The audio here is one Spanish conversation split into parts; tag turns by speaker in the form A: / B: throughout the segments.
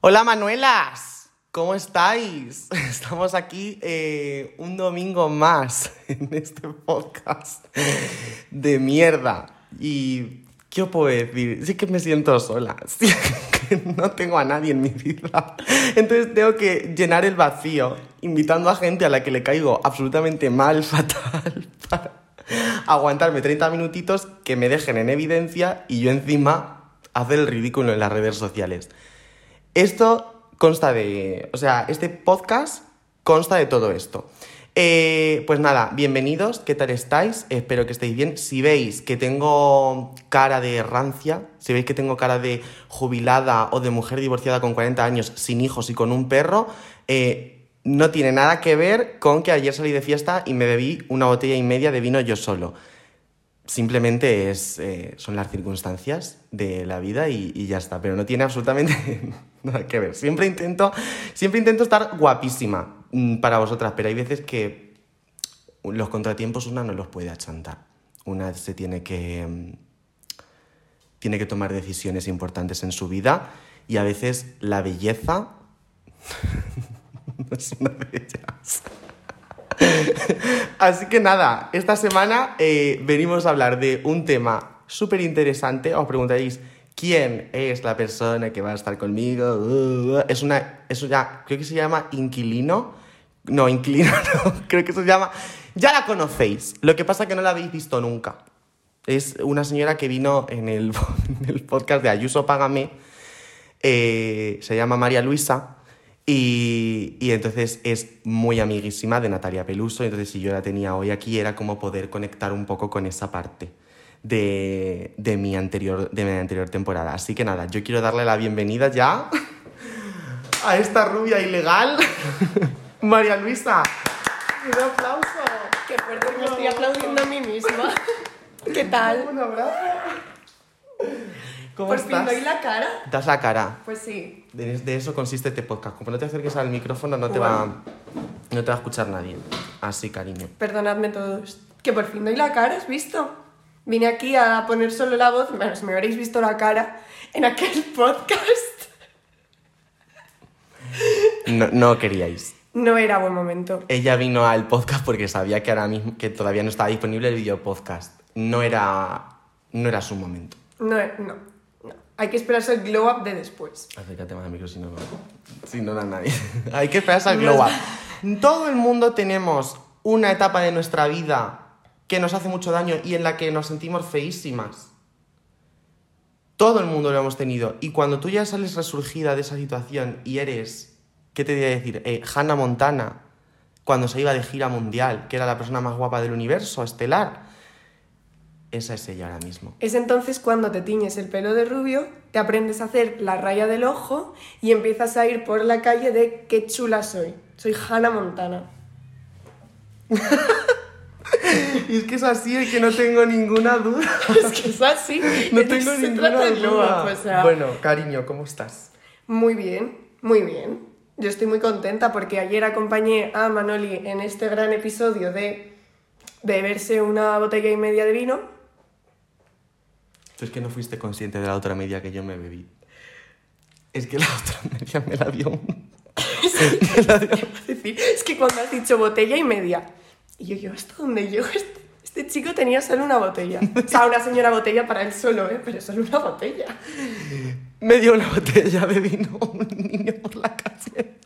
A: Hola Manuelas, ¿cómo estáis? Estamos aquí eh, un domingo más en este podcast de mierda. ¿Y qué os puedo decir? Sí que me siento sola, no tengo a nadie en mi vida. Entonces tengo que llenar el vacío invitando a gente a la que le caigo absolutamente mal, fatal, para aguantarme 30 minutitos que me dejen en evidencia y yo encima hacer el ridículo en las redes sociales. Esto consta de, o sea, este podcast consta de todo esto. Eh, pues nada, bienvenidos, ¿qué tal estáis? Espero que estéis bien. Si veis que tengo cara de rancia, si veis que tengo cara de jubilada o de mujer divorciada con 40 años, sin hijos y con un perro, eh, no tiene nada que ver con que ayer salí de fiesta y me bebí una botella y media de vino yo solo simplemente es, eh, son las circunstancias de la vida y, y, ya está, pero no tiene absolutamente nada que ver. Siempre intento, siempre intento estar guapísima para vosotras, pero hay veces que los contratiempos una no los puede achantar. Una se tiene que, mm, tiene que tomar decisiones importantes en su vida y a veces la belleza no es una de. Así que nada, esta semana eh, venimos a hablar de un tema súper interesante. Os preguntaréis, ¿quién es la persona que va a estar conmigo? Es una, eso ya, creo que se llama inquilino. No, inquilino no, creo que se llama... Ya la conocéis, lo que pasa es que no la habéis visto nunca. Es una señora que vino en el, en el podcast de Ayuso Págame, eh, se llama María Luisa, y, y, entonces es muy amiguísima de Natalia Peluso, entonces si yo la tenía hoy aquí era como poder conectar un poco con esa parte de, de, mi, anterior, de mi anterior temporada. Así que nada, yo quiero darle la bienvenida ya a esta rubia ilegal, María Luisa. Un aplauso.
B: Qué fuerte, me estoy aplaudiendo a mí misma. ¿Qué tal?
A: Un abrazo. ¿Cómo
B: Por
A: estás?
B: fin doy la cara.
A: Das la cara.
B: Pues sí.
A: De, de, eso consiste este podcast. Como no te acerques al micrófono, no te, va, no te va a escuchar nadie. Así, cariño.
B: Perdonadme todos. Que por fin doy la cara, ¿has visto? Vine aquí a poner solo la voz. Bueno, si me habréis visto la cara en aquel podcast.
A: No, no queríais.
B: No era buen momento.
A: Ella vino al podcast porque sabía que ahora mismo que todavía no estaba disponible el video podcast. No era, no era su momento.
B: No, no, no. Hay que esperarse el glow up de después.
A: Acércate más al micro si no, no, si no da nadie. Hay que esperarse al glow up. Todo el mundo tenemos una etapa de nuestra vida que nos hace mucho daño y en la que nos sentimos feísimas. Todo el mundo lo hemos tenido. Y cuando tú ya sales resurgida de esa situación y eres, ¿qué te voy a decir? Eh, Hannah Montana, cuando se iba de gira mundial, que era la persona más guapa del universo, estelar. Esa es ella ahora mismo.
B: Es entonces cuando te tiñes el pelo de rubio, te aprendes a hacer la raya del ojo y empiezas a ir por la calle de qué chula soy. Soy Hannah Montana.
A: y es que es así, es que no tengo ninguna duda.
B: es que es así.
A: No tengo
B: Se
A: ninguna
B: trata
A: duda.
B: o sea.
A: Bueno, cariño, ¿cómo estás?
B: Muy bien, muy bien. Yo estoy muy contenta porque ayer acompañé a Manoli en este gran episodio de beberse una botella y media de vino.
A: Es que no fuiste consciente de la otra media que yo me bebí. Es que la otra media me la dio un... me la dio...
B: Es decir, es que cuando has dicho botella y media, y yo, yo, ¿hasta dónde llego? Este, este chico tenía solo una botella. O sea, una señora botella para él solo, ¿eh? Pero solo una botella.
A: Me dio una botella de vino un niño por la calle.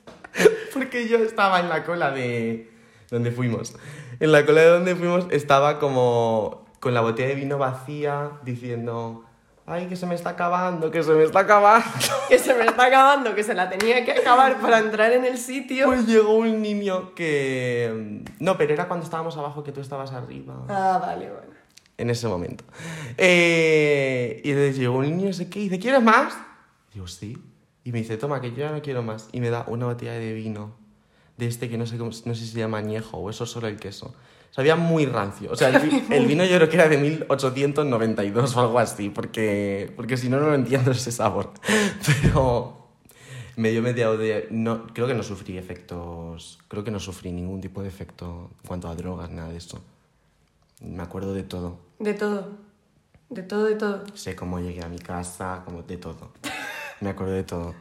A: Porque yo estaba en la cola de... donde fuimos. En la cola de donde fuimos estaba como con la botella de vino vacía diciendo... Ay, que se me está acabando, que se me está acabando.
B: Que se me está acabando, que se la tenía que acabar para entrar en el sitio.
A: Pues llegó un niño que... No, pero era cuando estábamos abajo que tú estabas arriba.
B: Ah, vale, bueno.
A: En ese momento. Eh, y entonces llegó un niño, no sé qué, y dice, ¿quieres más? Digo, sí. Y me dice, toma, que yo ya no quiero más. Y me da una botella de vino. De este que no sé, cómo, no sé si se llama añejo o eso solo el queso. Sabía muy rancio. O sea, el, el vino yo creo que era de 1892 o algo así, porque, porque si no, no lo entiendo ese sabor. Pero Me dio media de... No, creo que no sufrí efectos... Creo que no sufrí ningún tipo de efecto en cuanto a drogas, nada de eso. Me acuerdo de todo.
B: De todo. De todo, de todo.
A: Sé cómo llegué a mi casa, como de todo. Me acuerdo de todo.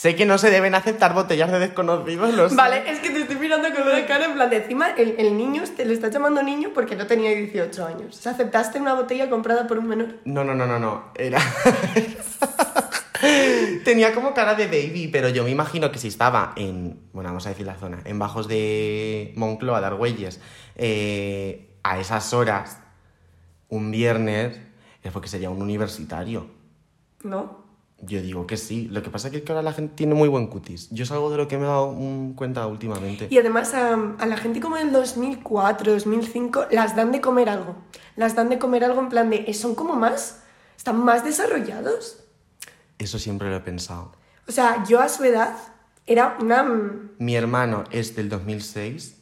A: Sé que no se deben aceptar botellas de desconocidos, lo sé.
B: Vale, es que te estoy mirando con una cara en plan de encima el, el niño te le está llamando niño porque no tenía 18 años. O sea, aceptaste una botella comprada por un menor.
A: No, no, no, no, no. Era. Tenía como cara de baby, pero yo me imagino que si estaba en. Bueno, vamos a decir la zona. En Bajos de Moncloa, de Argüelles, eh, a esas horas, un viernes, es porque sería un universitario.
B: ¿No?
A: Yo digo que sí. Lo que pasa es que ahora la gente tiene muy buen cutis. Yo es algo de lo que me he dado cuenta últimamente.
B: Y además a, a la gente como en 2004, 2005, las dan de comer algo. Las dan de comer algo en plan de, eh, son como más, están más desarrollados.
A: Eso siempre lo he pensado.
B: O sea, yo a su edad era una...
A: Mi hermano es del 2006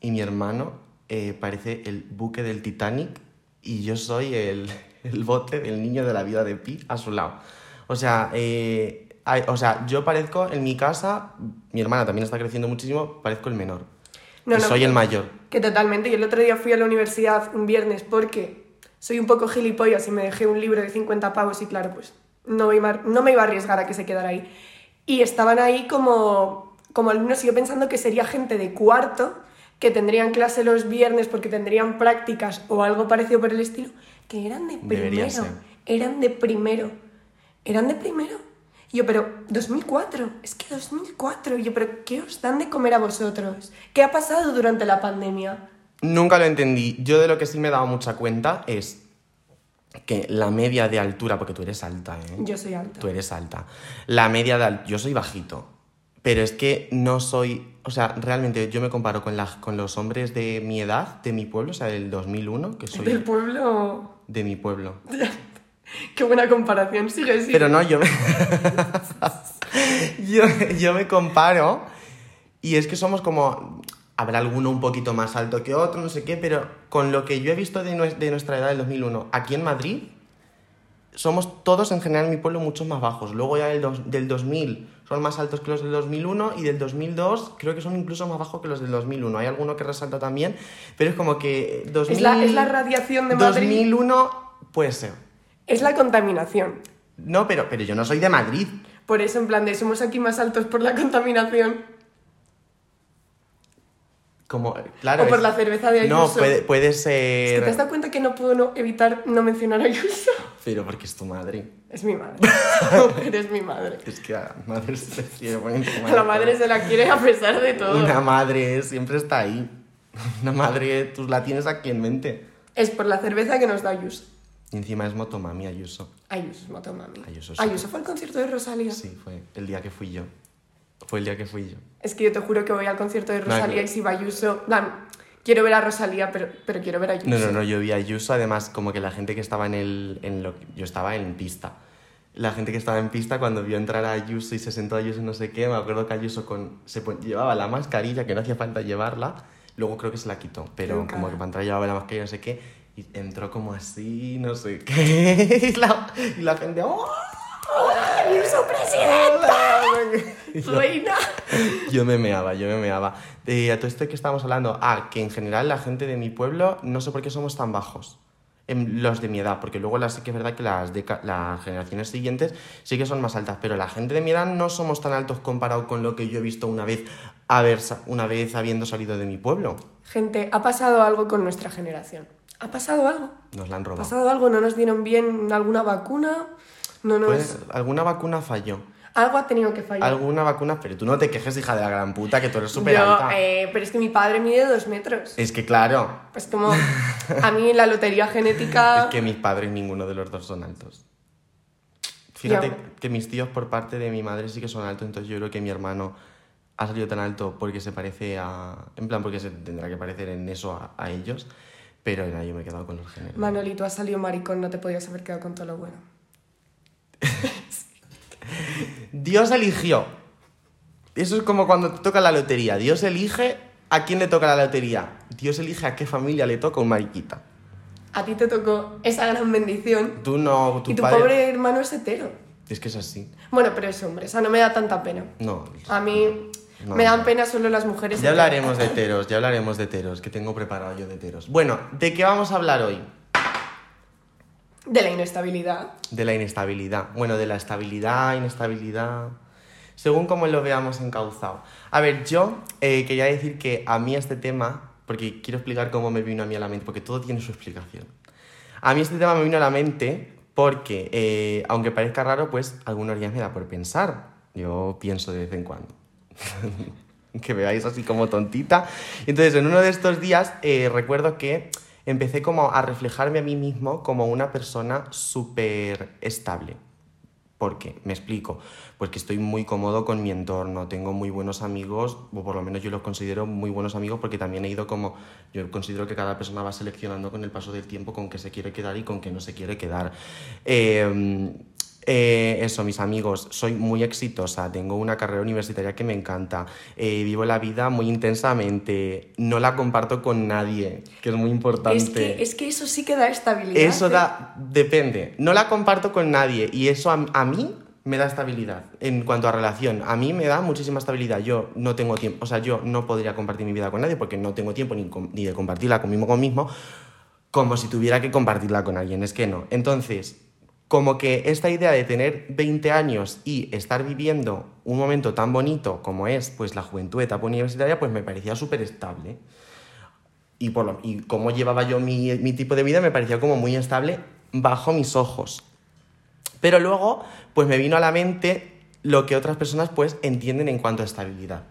A: y mi hermano eh, parece el buque del Titanic y yo soy el, el bote del niño de la vida de Pi a su lado. O sea, eh, hay- o sea, yo parezco en mi casa, mi hermana también está creciendo muchísimo, parezco el menor.
B: No,
A: y
B: no,
A: soy
B: que-
A: el mayor.
B: Que totalmente. Yo el otro día fui a la universidad un viernes porque soy un poco gilipollas y me dejé un libro de 50 pavos y claro, pues no, iba, no me iba a arriesgar a que se quedara ahí. Y estaban ahí como, como alumnos y yo pensando que sería gente de cuarto que tendrían clase los viernes porque tendrían prácticas o algo parecido por el estilo, que eran de
A: Debería
B: primero.
A: ser.
B: Eran de primero. Eran de primero. Y yo, pero 2004, es que 2004. Y yo, pero ¿qué os dan de comer a vosotros? ¿Qué ha pasado durante la pandemia?
A: Nunca lo entendí. Yo de lo que sí me he dado mucha cuenta es que la media de altura, porque tú eres alta, ¿eh?
B: Yo soy alta.
A: Tú eres alta. La media de altura, yo soy bajito, pero es que no soy, o sea, realmente yo me comparo con, la- con los hombres de mi edad, de mi pueblo, o sea, del 2001, que soy
B: Del pueblo.
A: de mi pueblo.
B: Qué buena comparación, sigue, sigue.
A: Pero no, yo me... yo, yo me comparo y es que somos como... Habrá alguno un poquito más alto que otro, no sé qué, pero con lo que yo he visto de, de nuestra edad del 2001, aquí en Madrid, somos todos en general en mi pueblo mucho más bajos. Luego ya del, dos- del 2000 son más altos que los del 2001 y del 2002 creo que son incluso más bajos que los del 2001. Hay alguno que resalta también, pero es como que 2000,
B: Es la- es la radiación de Madrid.
A: 2001 puede ser.
B: Es la contaminación.
A: No, pero, pero yo no soy de Madrid.
B: Por eso, en plan de somos aquí más altos por la contaminación.
A: Como, claro,
B: O por
A: es-
B: la cerveza de
A: No,
B: Ayuso.
A: puede, puede
B: Es que
A: ser...
B: te has dado cuenta que no puedo no- evitar no mencionar a Ayuso.
A: Pero porque es tu madre.
B: Es mi madre. Eres mi madre.
A: Es que a la madre se quiere
B: A la madre se la quiere a pesar de todo.
A: Una madre siempre está ahí. Una madre, tú la tienes aquí en mente.
B: Es por la cerveza que nos da Ayuso.
A: Y encima es Motomami Ayuso.
B: Ayuso es motomami.
A: Ayuso sí.
B: Ayuso fue al concierto de Rosalía.
A: Sí, fue el día que fui yo. Fue el día que fui yo.
B: Es que yo te juro que voy al concierto de Rosalía
A: no.
B: y si va Ayuso... plan, quiero ver a Rosalía, pero, pero quiero ver a Ayuso.
A: No, no, no, yo vi a Ayuso, además como que la gente que estaba en el... En lo, yo estaba en pista. La gente que estaba en pista cuando vio entrar a Ayuso y se sentó Ayuso no sé qué, me acuerdo que Ayuso con, se llevaba la mascarilla, que no hacía falta llevarla, luego creo que se la quitó, pero
B: Nunca.
A: como que para entrar llevaba la mascarilla no sé qué, y entró como así, no sé qué, y la, y la gente... ¡Oh!
B: ¡Ayuso presidenta! ¡Reina!
A: Yo me meaba, yo me meaba. Eh, a todo esto que estábamos hablando, ah, que en general la gente de mi pueblo, no sé por qué somos tan bajos. En los de mi edad, porque luego las, sí que es verdad que las, deca- las generaciones siguientes sí que son más altas, pero la gente de mi edad no somos tan altos comparado con lo que yo he visto una vez, haber, una vez habiendo salido de mi pueblo.
B: Gente, ha pasado algo con nuestra generación. ¿Ha pasado algo?
A: Nos la han
B: ¿Ha
A: robado.
B: pasado algo? ¿No nos dieron bien alguna vacuna? No nos...
A: Pues, alguna vacuna falló.
B: Algo ha tenido que fallar.
A: Alguna vacuna, pero tú no te quejes, hija de la gran puta, que tú eres súper alta.
B: eh, pero es que mi padre mide dos metros.
A: Es que claro,
B: Pues como a mí la lotería genética...
A: Es que mis padres ninguno de los dos son altos. Fíjate que mis tíos por parte de mi madre sí que son altos, entonces yo creo que mi hermano ha salido tan alto porque se parece a... En plan, porque se tendrá que parecer en eso a, a ellos, pero nada, yo me he quedado con los géneros.
B: Manolito, has salido maricón, no te podías haber quedado con todo lo bueno.
A: Dios eligió. Eso es como cuando te toca la lotería. Dios elige a quién le toca la lotería. Dios elige a qué familia le toca un mariquita.
B: A ti te tocó esa gran bendición
A: Tú no, tu
B: y tu
A: padre...
B: pobre hermano es hetero.
A: Es que es así.
B: Bueno, pero es hombre, o sea, no me da tanta pena.
A: No.
B: A mí
A: No,
B: me dan pena solo las mujeres.
A: Ya hablaremos de heteros, ya hablaremos de heteros, que tengo preparado yo de heteros. Bueno, ¿de qué vamos a hablar hoy?
B: De la inestabilidad.
A: De la inestabilidad. Bueno, de la estabilidad, inestabilidad. Según como lo veamos encauzado. A ver, yo eh, quería decir que a mí este tema, porque quiero explicar cómo me vino a mí a la mente, porque todo tiene su explicación. A mí este tema me vino a la mente porque, eh, aunque parezca raro, pues algunos días me da por pensar. Yo pienso de vez en cuando. que veáis así como tontita. Entonces, en uno de estos días eh, recuerdo que empecé como a reflejarme a mí mismo como una persona súper estable. ¿Por qué? Me explico. Pues que estoy muy cómodo con mi entorno, tengo muy buenos amigos, o por lo menos yo los considero muy buenos amigos porque también he ido como, yo considero que cada persona va seleccionando con el paso del tiempo con qué se quiere quedar y con qué no se quiere quedar. Eh, eh, eso, mis amigos, soy muy exitosa, tengo una carrera universitaria que me encanta, eh, vivo la vida muy intensamente, no la comparto con nadie, que es muy importante.
B: Es que, es que eso sí que da estabilidad.
A: Eso
B: ¿eh?
A: da, depende. No la comparto con nadie y eso a, a mí me da estabilidad. En cuanto a relación, a mí me da muchísima estabilidad. Yo no tengo tiempo, o sea, yo no podría compartir mi vida con nadie porque no tengo tiempo ni, ni de compartirla conmigo con mismo, como si tuviera que compartirla con alguien. Es que no. Entonces, como que esta idea de tener 20 años y estar viviendo un momento tan bonito como es pues la juventud etapa universitaria, pues me parecía súper estable y, por lo- y cómo llevaba yo mi, mi tipo de vida me parecía como muy estable bajo mis ojos. Pero luego, pues me vino a la mente lo que otras personas pues entienden en cuanto a estabilidad,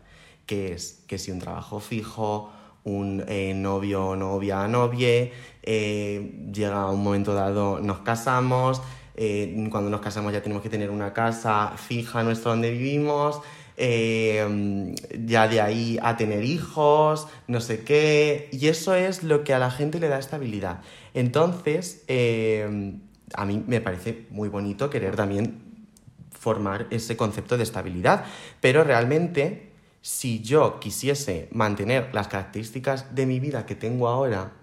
A: que es que si un trabajo fijo, un eh, novio novia novie, eh, llega un momento dado, nos casamos, eh, cuando nos casamos ya tenemos que tener una casa fija nuestra donde vivimos, eh, ya de ahí a tener hijos, no sé qué, y eso es lo que a la gente le da estabilidad. Entonces, eh, a mí me parece muy bonito querer también formar ese concepto de estabilidad, pero realmente si yo quisiese mantener las características de mi vida que tengo ahora,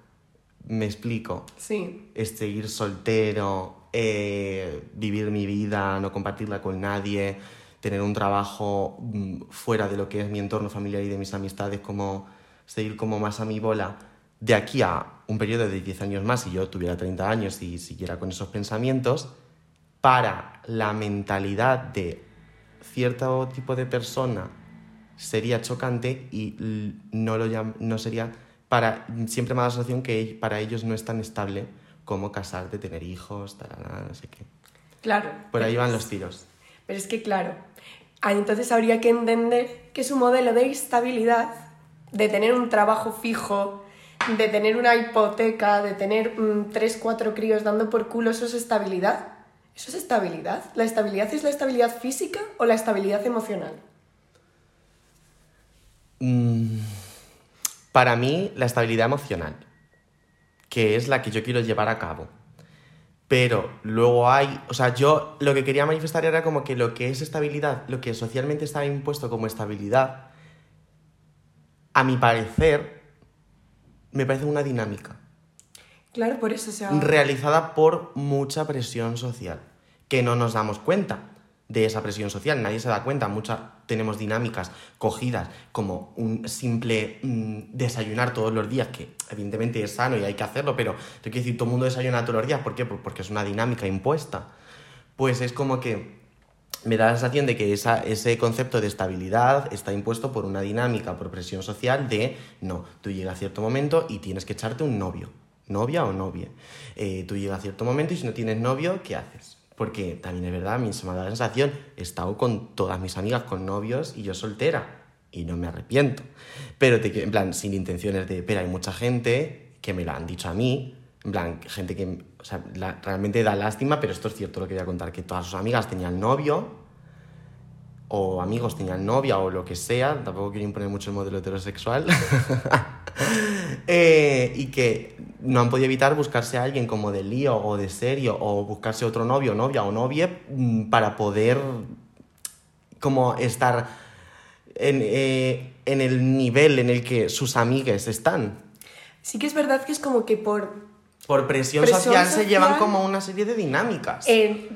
A: me explico,
B: Sí.
A: es seguir soltero, eh, vivir mi vida, no compartirla con nadie, tener un trabajo mm, fuera de lo que es mi entorno familiar y de mis amistades, como seguir como más a mi bola, de aquí a un periodo de 10 años más, si yo tuviera 30 años y siguiera con esos pensamientos, para la mentalidad de cierto tipo de persona sería chocante y no, lo no sería para siempre me da la sensación que para ellos no es tan estable como casarte, tener hijos, tarara, no sé qué.
B: Claro.
A: Por ahí van los tiros.
B: Pero es que, claro, entonces habría que entender que su modelo de estabilidad, de tener un trabajo fijo, de tener una hipoteca, de tener mm, tres, cuatro críos dando por culo, eso es estabilidad. ¿Eso es estabilidad? ¿La estabilidad es la estabilidad física o la estabilidad emocional?
A: Mm, para mí, la estabilidad emocional, que es la que yo quiero llevar a cabo. Pero luego hay, o sea, yo lo que quería manifestar era como que lo que es estabilidad, lo que socialmente está impuesto como estabilidad, a mi parecer, me parece una dinámica
B: Claro, por eso se ha...
A: realizada por mucha presión social, que no nos damos cuenta de esa presión social, nadie se da cuenta, muchas tenemos dinámicas cogidas como un simple mm, desayunar todos los días, que evidentemente es sano y hay que hacerlo, pero te quiero decir, todo el mundo desayuna todos los días, ¿por qué? Porque es una dinámica impuesta. Pues es como que me da la sensación de que esa- ese concepto de estabilidad está impuesto por una dinámica, por presión social de, no, tú llegas a cierto momento y tienes que echarte un novio, novia o novia. Eh, tú llegas a cierto momento y si no tienes novio, ¿qué haces? Porque también es verdad, a mí se me la sensación, he estado con todas mis amigas con novios y yo soltera y no me arrepiento. Pero te, en plan, sin intenciones de, pero hay mucha gente que me lo han dicho a mí, en plan, gente que o sea, realmente da lástima, pero esto es cierto lo que voy a contar, que todas sus amigas tenían novio, o amigos tenían novia, o lo que sea, tampoco quiero imponer mucho el modelo heterosexual, Eh, y que no han podido evitar buscarse a alguien como de lío o de serio, o buscarse otro novio, novia o novia, mm, para poder como estar en, eh, en el nivel en el que sus amigues están.
B: Sí que es verdad que es como que por...
A: Por presión,
B: Presión
A: social, se
B: social.
A: llevan como una serie de dinámicas.
B: eh,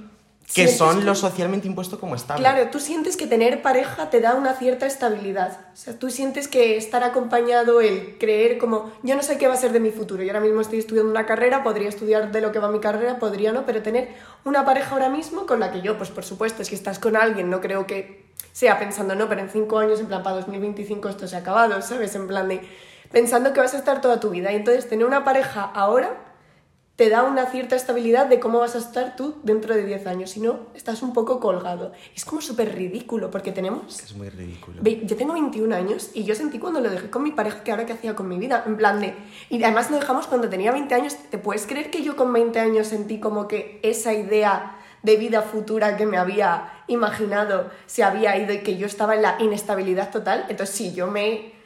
A: que
B: sientes
A: son
B: que-
A: lo socialmente impuesto como estable.
B: Claro, tú sientes que tener pareja te da una cierta estabilidad. O sea, tú sientes que estar acompañado, el creer como, yo no sé qué va a ser de mi futuro. Yo ahora mismo estoy estudiando una carrera, podría estudiar de lo que va mi carrera, podría no, pero tener una pareja ahora mismo con la que yo, pues por supuesto, si estás con alguien, no creo que sea pensando, no, pero en cinco años, en plan, para 2025 esto se ha acabado, ¿sabes? En plan de, pensando que vas a estar toda tu vida. Y entonces tener una pareja ahora te da una cierta estabilidad de cómo vas a estar tú dentro de 10 años. Si no, estás un poco colgado. Es como súper ridículo porque tenemos...
A: Es muy ridículo.
B: Yo tengo 21 años y yo sentí cuando lo dejé con mi pareja que ahora qué hacía con mi vida. En plan de... Y además lo dejamos cuando tenía 20 años. ¿Te puedes creer que yo con 20 años sentí como que esa idea de vida futura que me había imaginado se había ido y que yo estaba en la inestabilidad total? Entonces sí, yo me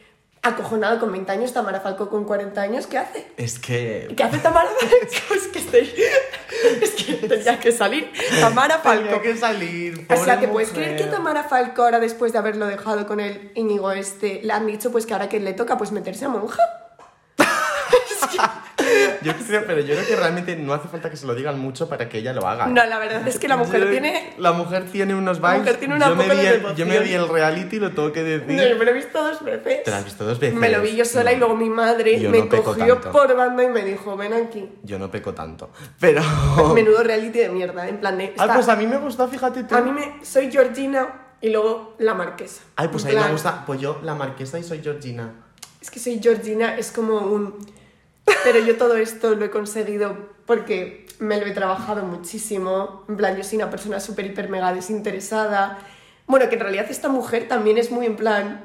B: he acojonado con 20 años, Tamara Falco con 40 años, ¿qué hace?
A: Es que...
B: ¿Qué hace Tamara Falco? Es que estoy... Es que tenía que salir. Tamara Falco.
A: Tenía que salir.
B: O sea, ¿te puedes creer que Tamara Falco ahora después de haberlo dejado con el Íñigo este, le han dicho pues que ahora que le toca pues meterse a monja?
A: Yo creo, pero yo creo que realmente no hace falta que se lo digan mucho para que ella lo haga.
B: No, la verdad es que la mujer
A: Yo-
B: tiene...
A: La mujer tiene unos
B: La
A: vibes.
B: mujer tiene una
A: yo, me vi
B: de
A: el, yo me vi el reality, lo tengo que decir.
B: No, yo me lo he visto dos veces.
A: ¿Te lo has visto dos veces?
B: Me lo vi yo sola y luego mi madre
A: Yo
B: me
A: no
B: cogió por banda y me dijo, ven aquí.
A: Yo no peco tanto. Pero.
B: Menudo reality de mierda, en plan de...
A: Ay,
B: está-
A: pues a mí me gustó, fíjate tú.
B: a mí me... Soy Georgina y luego la marquesa.
A: Ay, pues a mí me gusta. Pues yo, la marquesa y soy Georgina.
B: Es que soy Georgina, es como un... Pero yo todo esto lo he conseguido porque me lo he trabajado muchísimo. En plan, yo soy una persona súper, hiper, mega desinteresada. Bueno, que en realidad esta mujer también es muy en plan...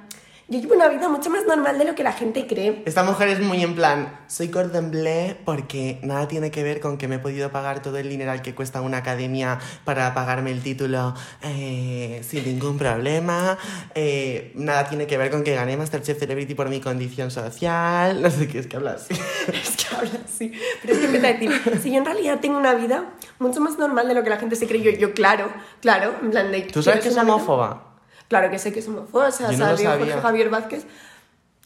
B: Yo llevo una vida mucho más normal de lo que la gente cree.
A: Esta mujer es muy en plan, soy cordon bleu porque nada tiene que ver con que me he podido pagar todo el dineral que cuesta una academia para pagarme el título eh, sin ningún problema. eh, nada tiene que ver con que gané Masterchef Celebrity por mi condición social. No sé qué es que habla así.
B: Es que habla así. Pero es que empieza a decir, si yo en realidad tengo una vida mucho más normal de lo que la gente se cree, yo, yo claro, claro, en plan de...
A: ¿Tú sabes que
B: ¿tienes
A: es homófoba?
B: Claro que sé que es homófoba, o sea,
A: Yo no
B: salió Jorge
A: sabía.
B: Javier Vázquez.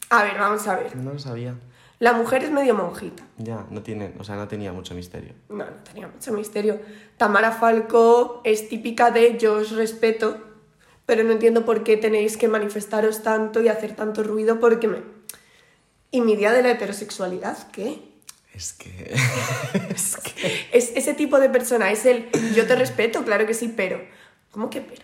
B: A ver, vamos a ver.
A: No lo sabía.
B: La mujer es medio monjita.
A: Ya, no tiene, o sea, no tenía mucho misterio.
B: No, no tenía mucho misterio. Tamara Falco es típica de yo os respeto, pero no entiendo por qué tenéis que manifestaros tanto y hacer tanto ruido porque me... ¿Y mi día de la heterosexualidad qué?
A: Es que.
B: Es, que es ese tipo de persona, es el yo te respeto, claro que sí, pero... ¿Cómo que pero?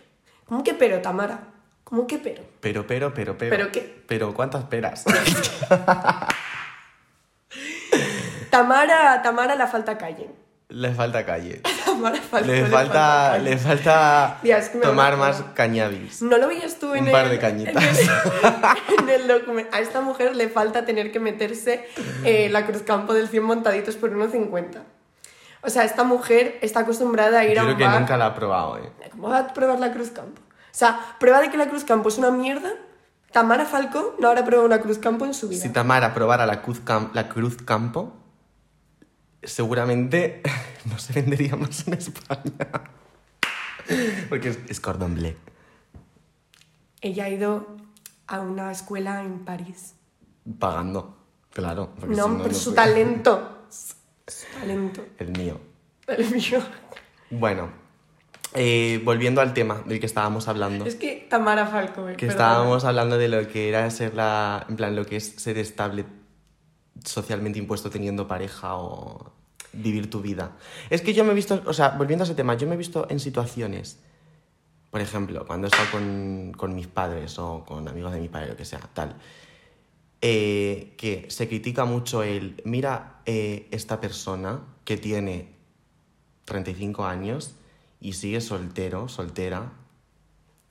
B: ¿Cómo que pero, Tamara? ¿Cómo que pero?
A: Pero, pero, pero, pero.
B: ¿Pero qué?
A: Pero, ¿cuántas peras?
B: Tamara, Tamara la falta calle.
A: Le falta calle.
B: Tamara Falco
A: Le falta,
B: calle.
A: le falta
B: que me
A: tomar más cañabis.
B: No lo veías tú en
A: Un
B: el...
A: par de cañitas.
B: En el, documental. A esta mujer le falta tener que meterse eh, la cruzcampo del 100 montaditos por 1,50. O sea, esta mujer está acostumbrada a ir
A: Yo
B: a
A: creo
B: un
A: que
B: bar...
A: nunca la he probado, eh.
B: ¿Cómo va a probar la cruzcampo? O sea, prueba de que la cruzcampo es una mierda. Tamara Falco no habrá probado una cruzcampo en su vida.
A: Si Tamara probara la Cruz, Cam- la Cruz Campo, seguramente no se vendería más en España. Porque es, es cordon bleu.
B: Ella ha ido a una escuela en París.
A: Pagando, claro. porque si no
B: su
A: sé.
B: talento. Talento.
A: El mío.
B: El mío.
A: Bueno, eh, volviendo al tema del que estábamos hablando.
B: Es que Tamara Falco,
A: Que
B: perdona.
A: estábamos hablando de lo que era ser la. En plan, lo que es ser estable socialmente impuesto teniendo pareja o vivir tu vida. Es que yo me he visto. O sea, volviendo a ese tema, yo me he visto en situaciones. Por ejemplo, cuando he estado con, con mis padres o con amigos de mi padre, lo que sea, tal. Eh, que se critica mucho el. Mira, eh, esta persona que tiene 35 años y sigue soltero, soltera,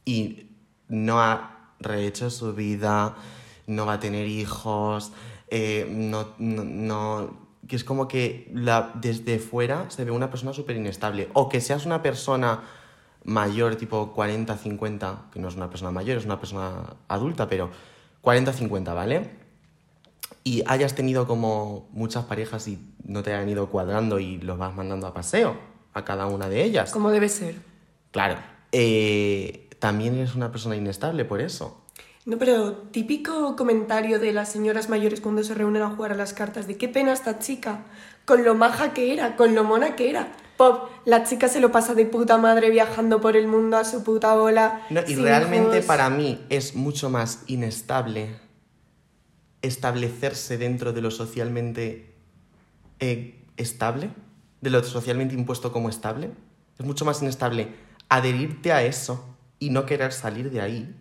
A: y no ha rehecho su vida, no va a tener hijos, eh, no, no, que es como que la, desde fuera se ve una persona súper inestable. O que seas una persona mayor, tipo 40, 50, que no es una persona mayor, es una persona adulta, pero 40, 50, ¿vale? Y hayas tenido como muchas parejas y no te hayan ido cuadrando y los vas mandando a paseo a cada una de ellas.
B: Como debe ser.
A: Claro. eh, también eres una persona inestable por eso.
B: No, pero típico comentario de las señoras mayores cuando se reúnen a jugar a las cartas de qué pena esta chica, con lo maja que era, con lo mona que era. pop, la chica se lo pasa de puta madre viajando por el mundo a su puta bola.
A: No, y realmente
B: hijos.
A: para mí es mucho más inestable establecerse dentro de lo socialmente eh, estable, de lo socialmente impuesto como estable. Es mucho más inestable adherirte a eso y no querer salir de ahí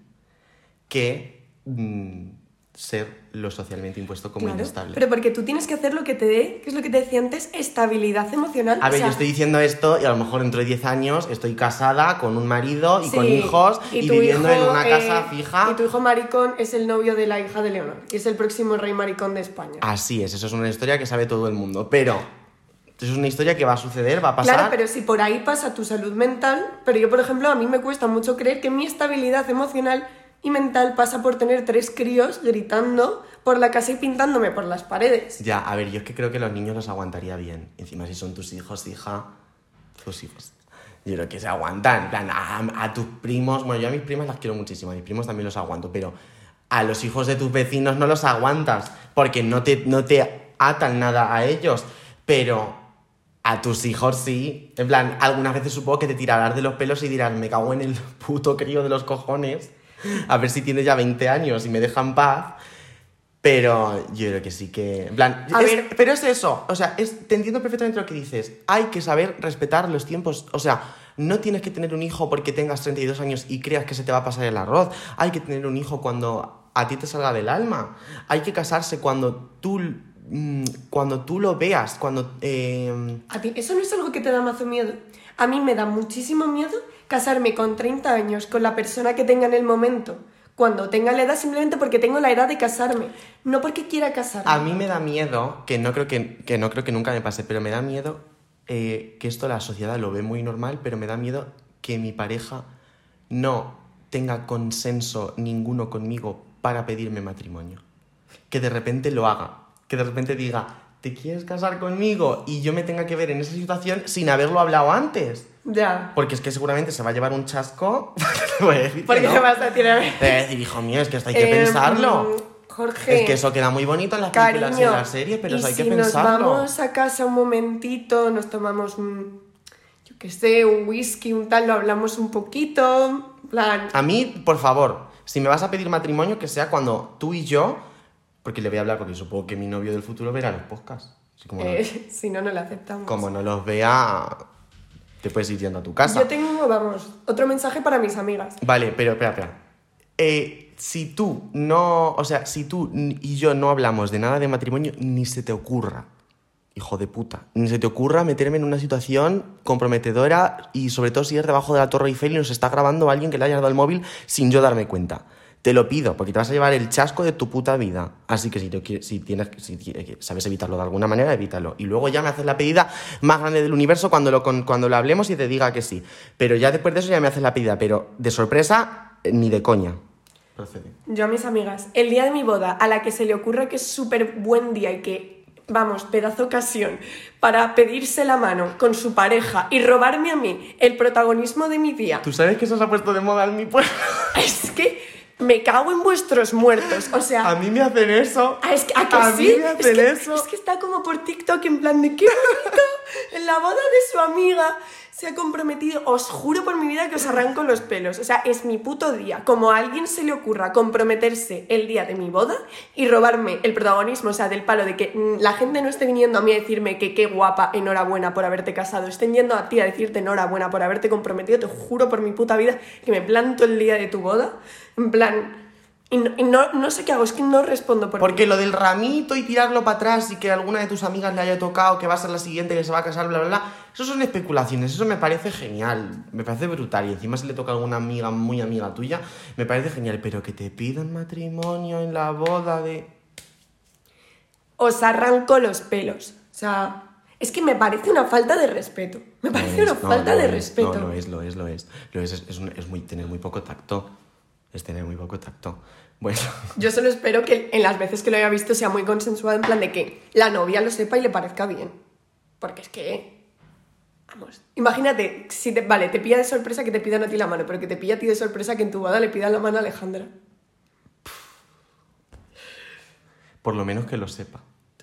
A: que mm, ser lo socialmente impuesto como
B: Claro,
A: inestable.
B: Pero porque tú tienes que hacer lo que te dé, que es lo que te decía antes, estabilidad emocional.
A: A ver,
B: sea,
A: yo estoy diciendo esto y a lo mejor dentro de 10 años estoy casada con un marido y con hijos y, viviendo
B: hijo,
A: en una
B: eh,
A: casa fija.
B: Y tu hijo maricón es el novio de la hija de Leonor, y es el próximo rey maricón de España.
A: Así es, eso es una historia que sabe todo el mundo. Pero eso es una historia que va a suceder, va a pasar.
B: Claro, pero si por ahí pasa tu salud mental, pero yo, por ejemplo, a mí me cuesta mucho creer que mi estabilidad emocional y mental pasa por tener tres críos gritando por la casa y pintándome por las paredes.
A: Ya, a ver, yo es que creo que los niños los aguantaría bien. Encima, si son tus hijos, hija, tus hijos. Yo creo que se aguantan. En plan, a, tus primos, bueno, yo a mis primas las quiero muchísimo, a mis primos también los aguanto, pero a los hijos de tus vecinos no los aguantas, porque no te, no te atan nada a ellos. Pero a tus hijos sí. En plan, algunas veces supongo que te tirarás de los pelos y dirás, me cago en el puto crío de los cojones. A ver si tiene ya 20 años y me deja en paz. Pero yo creo que sí que. En plan.
B: A
A: es-
B: ver.
A: Pero es eso. O sea, es, te entiendo perfectamente lo que dices. Hay que saber respetar los tiempos. O sea, no tienes que tener un hijo porque tengas 32 años y creas que se te va a pasar el arroz. Hay que tener un hijo cuando a ti te salga del alma. Hay que casarse cuando tú. mm, Cuando tú lo veas, cuando. eh,
B: A ti, eso no es algo que te da mazo miedo. A mí me da muchísimo miedo casarme con 30 años con la persona que tenga en el momento. Cuando tenga la edad, simplemente porque tengo la edad de casarme. No porque quiera casarme.
A: A mí me da miedo, que no creo que, que no creo que nunca me pase, pero me da miedo eh, que esto la sociedad lo ve muy normal, pero me da miedo que mi pareja no tenga consenso ninguno conmigo para pedirme matrimonio. Que de repente lo haga, que de repente diga, ¿te quieres casar conmigo? Y yo me tenga que ver en esa situación sin haberlo hablado antes.
B: Ya.
A: Porque es que seguramente se va a llevar un chasco. Te voy a decir que
B: Porque
A: no.
B: te vas a tirar.
A: A decir, hijo mío, es que esto hay que
B: Eh,
A: pensarlo.
B: Jorge.
A: Es que eso queda muy bonito en las películas y en las series, pero
B: y
A: eso hay
B: si
A: que
B: nos
A: pensarlo.
B: vamos a casa un momentito, nos tomamos un, yo qué sé, un whisky, un tal, lo hablamos un poquito, plan,
A: A mí, por favor, si me vas a pedir matrimonio, que sea cuando tú y yo, porque le voy a hablar, porque supongo que mi novio del futuro verá los podcasts. Como, no,
B: eh, si no, no lo aceptamos.
A: como no los vea, te puedes ir yendo a tu casa.
B: Yo tengo, vamos, otro mensaje para mis amigas.
A: Vale, pero espera, espera. Eh, si tú no, o sea, si tú y yo no hablamos de nada de matrimonio, ni se te ocurra, hijo de puta, ni se te ocurra meterme en una situación comprometedora y sobre todo si es debajo de la Torre Eiffel y nos está grabando alguien que le haya dado el móvil sin yo darme cuenta. Te lo pido, porque te vas a llevar el chasco de tu puta vida. Así que si, te si tienes, si qui- sabes evitarlo de alguna manera, evítalo. Y luego ya me haces la pedida más grande del universo cuando lo, cuando lo hablemos y te diga que sí. Pero ya después de eso ya me haces la pedida. Pero de sorpresa, eh, ni de coña. Procede.
B: Yo a mis amigas, el día de mi boda, a la que se le ocurra que es súper buen día y que, vamos, pedazo ocasión para pedirse la mano con su pareja y robarme a mí el protagonismo de mi día,
A: ¿Tú sabes que eso se ha puesto de moda en mi pueblo?
B: es que me cago en vuestros muertos. O sea,
A: A mí me hacen eso.
B: Ah, es que, ¿a que
A: a
B: sí?
A: mí me
B: es,
A: hacen
B: que,
A: eso.
B: es que está como por TikTok en plan de qué bonito. en la boda de su amiga se ha comprometido. Os juro por mi vida que os arranco los pelos. O sea, es mi puto día. Como a alguien se le ocurra comprometerse el día de mi boda y robarme el protagonismo, o sea, del palo de que mm, la gente no esté viniendo a mí a decirme que qué guapa, enhorabuena por haberte casado. Estén yendo a ti a decirte enhorabuena por haberte comprometido. Te juro por mi puta vida que me planto el día de tu boda. En plan. Y no, y no, no sé qué hago, es que no respondo por
A: Porque lo del ramito y tirarlo para atrás y que alguna de tus amigas le haya tocado, que va a ser la siguiente que se va a casar, bla, bla, bla. Eso son especulaciones, eso me parece genial, me parece brutal. Y encima si le toca a alguna amiga muy amiga tuya, me parece genial. Pero que te pidan matrimonio en la boda de...
B: os arranco los pelos. O sea, es que me parece una falta de respeto. Me parece
A: No
B: una
A: es, no,
B: falta
A: no
B: de
A: es,
B: respeto.
A: No, lo es, lo es, lo es. Lo es, es, es un- es muy, tener muy poco tacto. Es tener muy poco tacto. Bueno,
B: Yo solo espero que en las veces que lo haya visto sea muy consensuado en plan de que la novia lo sepa y le parezca bien. Porque es que... Vamos, imagínate, si te, vale, te pilla de sorpresa que te pidan a ti la mano, pero que te pilla a ti de sorpresa que en tu boda le pidan la mano a Alejandra.
A: por lo menos que lo sepa.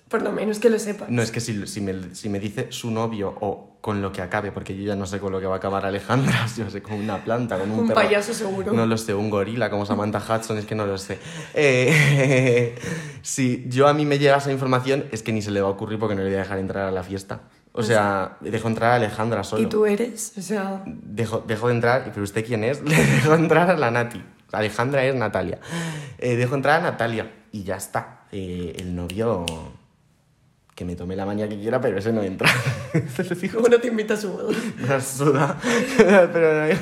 B: Por lo menos que lo sepas.
A: No, es que si, si, me, si me dice su novio o con lo que acabe, porque yo ya no sé con lo que va a acabar Alejandra, yo sé, con una planta, con un,
B: Un
A: perro.
B: payaso seguro.
A: No lo sé, un gorila como Samantha Hudson, es que no lo sé. Eh, si yo a mí me llega esa información, es que ni se le va a ocurrir porque no le voy a dejar entrar a la fiesta. O sea, dejo entrar a Alejandra solo.
B: ¿Y tú eres? O sea,
A: Dejo, dejo de entrar, pero ¿usted quién es? Le dejo entrar a la Nati. Alejandra es Natalia. Eh, dejo entrar a Natalia y ya está. Eh, el novio que me tome la manía que quiera, pero ese no entra. Se lo digo,
B: ¿cómo no te invita a su
A: pero no-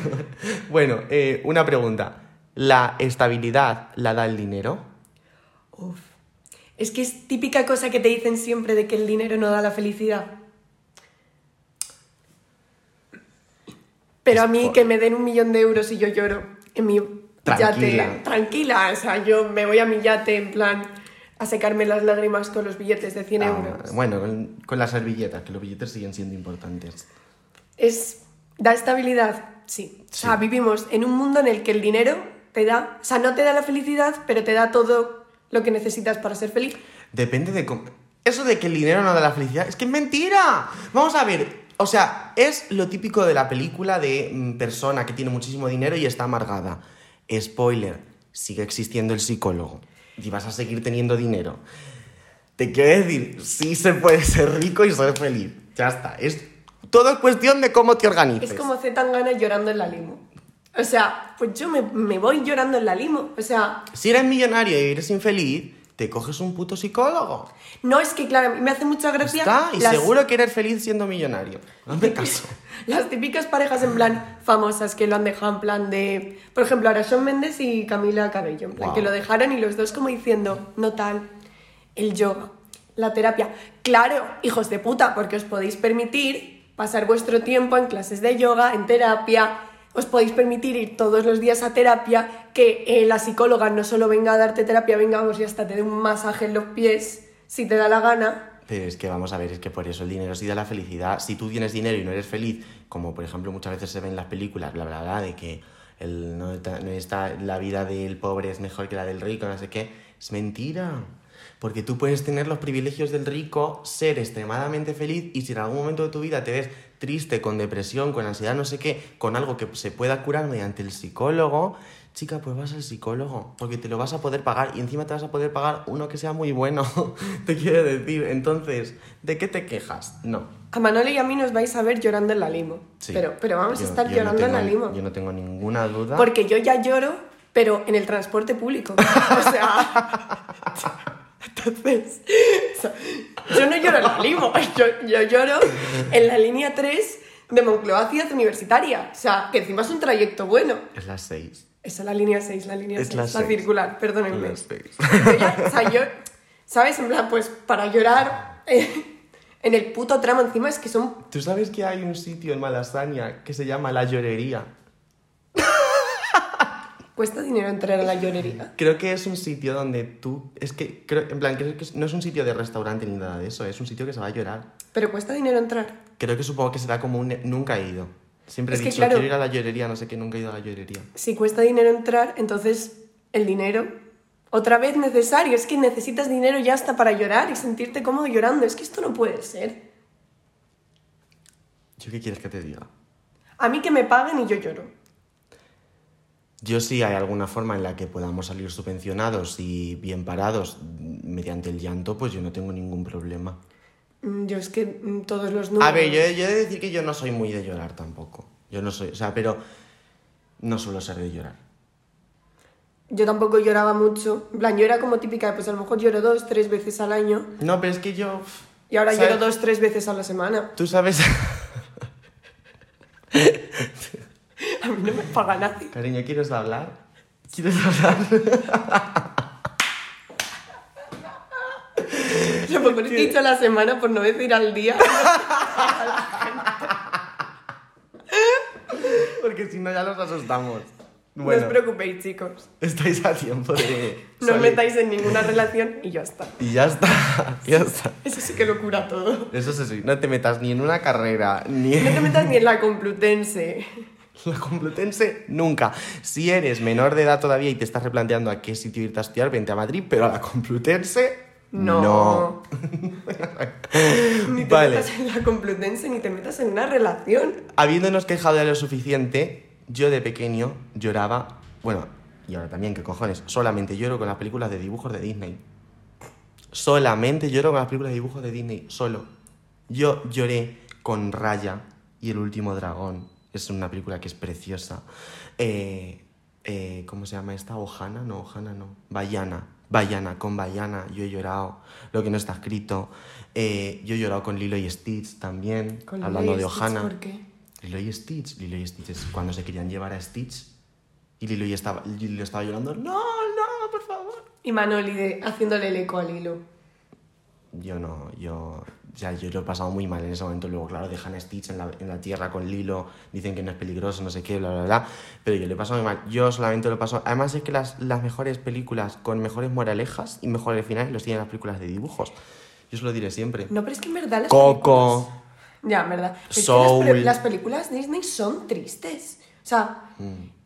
A: bueno, eh, una pregunta. ¿La estabilidad la da el dinero?
B: Uf. Es que es típica cosa que te dicen siempre de que el dinero no da la felicidad. Pero a mí que me den un millón de euros y yo lloro en mi
A: Tranquila.
B: yate. Tranquila. O sea, yo me voy a mi yate en plan a secarme las lágrimas con los billetes de 100
A: Ah,
B: euros.
A: bueno, con, con las servilletas, que los billetes siguen siendo importantes.
B: Es, ¿Da estabilidad? Sí. O sea, vivimos en un mundo en el que el dinero te da, o sea, no te da la felicidad, pero te da todo lo que necesitas para ser feliz.
A: Depende de cómo... Eso de que el dinero no da la felicidad, es que es mentira. Vamos a ver, o sea, es lo típico de la película de mm, persona que tiene muchísimo dinero y está amargada. Spoiler, sigue existiendo el psicólogo y vas a seguir teniendo dinero. Te quiero decir, sí se puede ser rico y ser feliz. Ya está. Es todo es cuestión de cómo te organices.
B: Es como Zetangana llorando en la limo. O sea, pues yo me, me voy llorando en la limo. O sea,
A: Si eres millonario y eres infeliz, te coges un puto psicólogo.
B: no es que, claro, me hace mucha gracia.
A: Está, y
B: las-
A: seguro que eres feliz siendo millonario. Hazme caso.
B: Las típicas parejas en plan famosas que lo han dejado en plan de. Por ejemplo, ahora Shawn Mendes y Camila Cabello. En plan,
A: Guau.
B: que lo dejaron y los dos como diciendo, no tal, el yoga, la terapia. Claro, hijos de puta, porque os podéis permitir pasar vuestro tiempo en clases de yoga, en terapia. Os podéis permitir ir todos los días a terapia, que eh, la psicóloga no solo venga a darte terapia, venga, vamos, y hasta te dé un masaje en los pies, si te da la gana.
A: Pero es que vamos a ver, es que por eso el dinero sí da la felicidad. Si tú tienes dinero y no eres feliz, como por ejemplo muchas veces se ve en las películas, bla, bla, bla, de que el, no, no está- la vida del pobre es mejor que la del rico, no sé qué, es mentira. Porque tú puedes tener los privilegios del rico, ser extremadamente feliz y si en algún momento de tu vida te ves triste, con depresión, con ansiedad, no sé qué, con algo que se pueda curar mediante el psicólogo, chica, pues vas al psicólogo, porque te lo vas a poder pagar y encima te vas a poder pagar uno que sea muy bueno, te quiero decir. Entonces, ¿de qué te quejas? No.
B: A Manolo y a mí nos vais a ver llorando en la limo.
A: Sí.
B: Pero, pero vamos
A: Yo-
B: a estar
A: no
B: llorando en la limo.
A: Yo no tengo ninguna duda.
B: Porque yo ya lloro, pero en el transporte público. O sea. Entonces. o sea, yo no lloro en la limo. Yo, yo lloro en la línea 3 de Moncloa Ciudad Universitaria. O sea, que encima es un trayecto bueno.
A: Es las seis.
B: Esa es la línea 6, la línea
A: Es
B: 6,
A: la
B: la,
A: seis.
B: circular, perdónenme. Yo ya- o sea, yo, ¿sabes? En plan, pues para llorar eh, en el puto tramo encima es que son
A: ¿Tú sabes que hay un sitio en Malasaña que se llama La Llorería?
B: Cuesta dinero entrar a la llorería.
A: Creo que es un sitio donde tú... Es que, creo, en plan, creo que no es un sitio de restaurante ni nada de eso, es un sitio que se va a llorar.
B: Pero cuesta dinero entrar.
A: Creo que supongo que será como un... Nunca he ido. Siempre
B: Es
A: he
B: que,
A: dicho,
B: claro-
A: quiero ir a la llorería, no sé qué, nunca he ido a la llorería.
B: Si cuesta dinero entrar, entonces el dinero otra vez necesario. Es que necesitas dinero ya hasta para llorar y sentirte cómodo llorando. Es que esto no puede ser.
A: ¿Yo qué quieres que te diga?
B: A mí que me paguen y yo lloro.
A: Yo sí hay alguna forma en la que podamos salir subvencionados y bien parados mediante el llanto, pues yo no tengo ningún problema.
B: Mm, Yo es que mm, todos los números...
A: A ver, yo, yo he de decir que yo no soy muy de llorar tampoco. Yo no soy, o sea, pero no suelo ser de llorar.
B: Yo tampoco lloraba mucho. En plan, yo era como típica, pues a lo mejor lloro dos, tres veces al año.
A: No, pero es que yo...
B: Y ahora
A: ¿sabes?
B: lloro dos, tres veces a la semana.
A: Tú sabes...
B: A mí no me paga nadie.
A: Cariño, ¿quieres hablar? ¿Quieres hablar?
B: Lo mejor que he dicho la semana por no decir al día.
A: Porque si no ya los asustamos.
B: No
A: Bueno,
B: os preocupéis, chicos.
A: estáis a tiempo de...
B: No os metáis en ninguna relación y ya está.
A: Y ya está, ya está.
B: Eso sí que lo cura todo.
A: Eso sí, sí, no te metas ni en una carrera, ni
B: No
A: en
B: te metas ni en la Complutense.
A: La Complutense, nunca. Si eres menor de edad todavía y te estás replanteando a qué sitio irte a estudiar, vente a Madrid, pero a la Complutense,
B: No. ni te
A: Vale.
B: metas en la Complutense ni te metas en una relación.
A: Habiéndonos quejado de lo suficiente, yo de pequeño lloraba, bueno, y ahora también, ¿qué cojones? Solamente lloro con las películas de dibujos de Disney. Solamente lloro con las películas de dibujos de Disney, solo. Yo lloré con Raya y el último dragón. Es una película que es preciosa. Eh, eh, ¿Cómo se llama esta? ¿Ojana? No, Ojana no. Bayana. Bayana, con Bayana yo he llorado. Lo que no está escrito. Eh, yo he llorado con Lilo y Stitch también.
B: Con
A: hablando
B: Lilo y
A: de Ohana.
B: ¿Por qué?
A: Lilo y Stitch. Lilo y Stitch es cuando se querían llevar a Stitch. Y Lilo, y estaba, Lilo estaba llorando. No, no, por favor.
B: Y Manoli de, haciéndole el eco al hilo.
A: Yo no, yo. Ya, yo lo he pasado muy mal en ese momento. Luego, claro, dejan a Stitch en la, en la tierra con Lilo. Dicen que no es peligroso, no sé qué, bla, bla, bla. Pero yo lo he pasado muy mal. Yo solamente lo paso. Además, es que las, las mejores películas con mejores moralejas y mejores finales los tienen las películas de dibujos. Yo se lo diré siempre.
B: No, pero es que en verdad las
A: Coco.
B: películas- Ya, en verdad. Es que
A: Soul.
B: las, las películas Disney son tristes. O sea,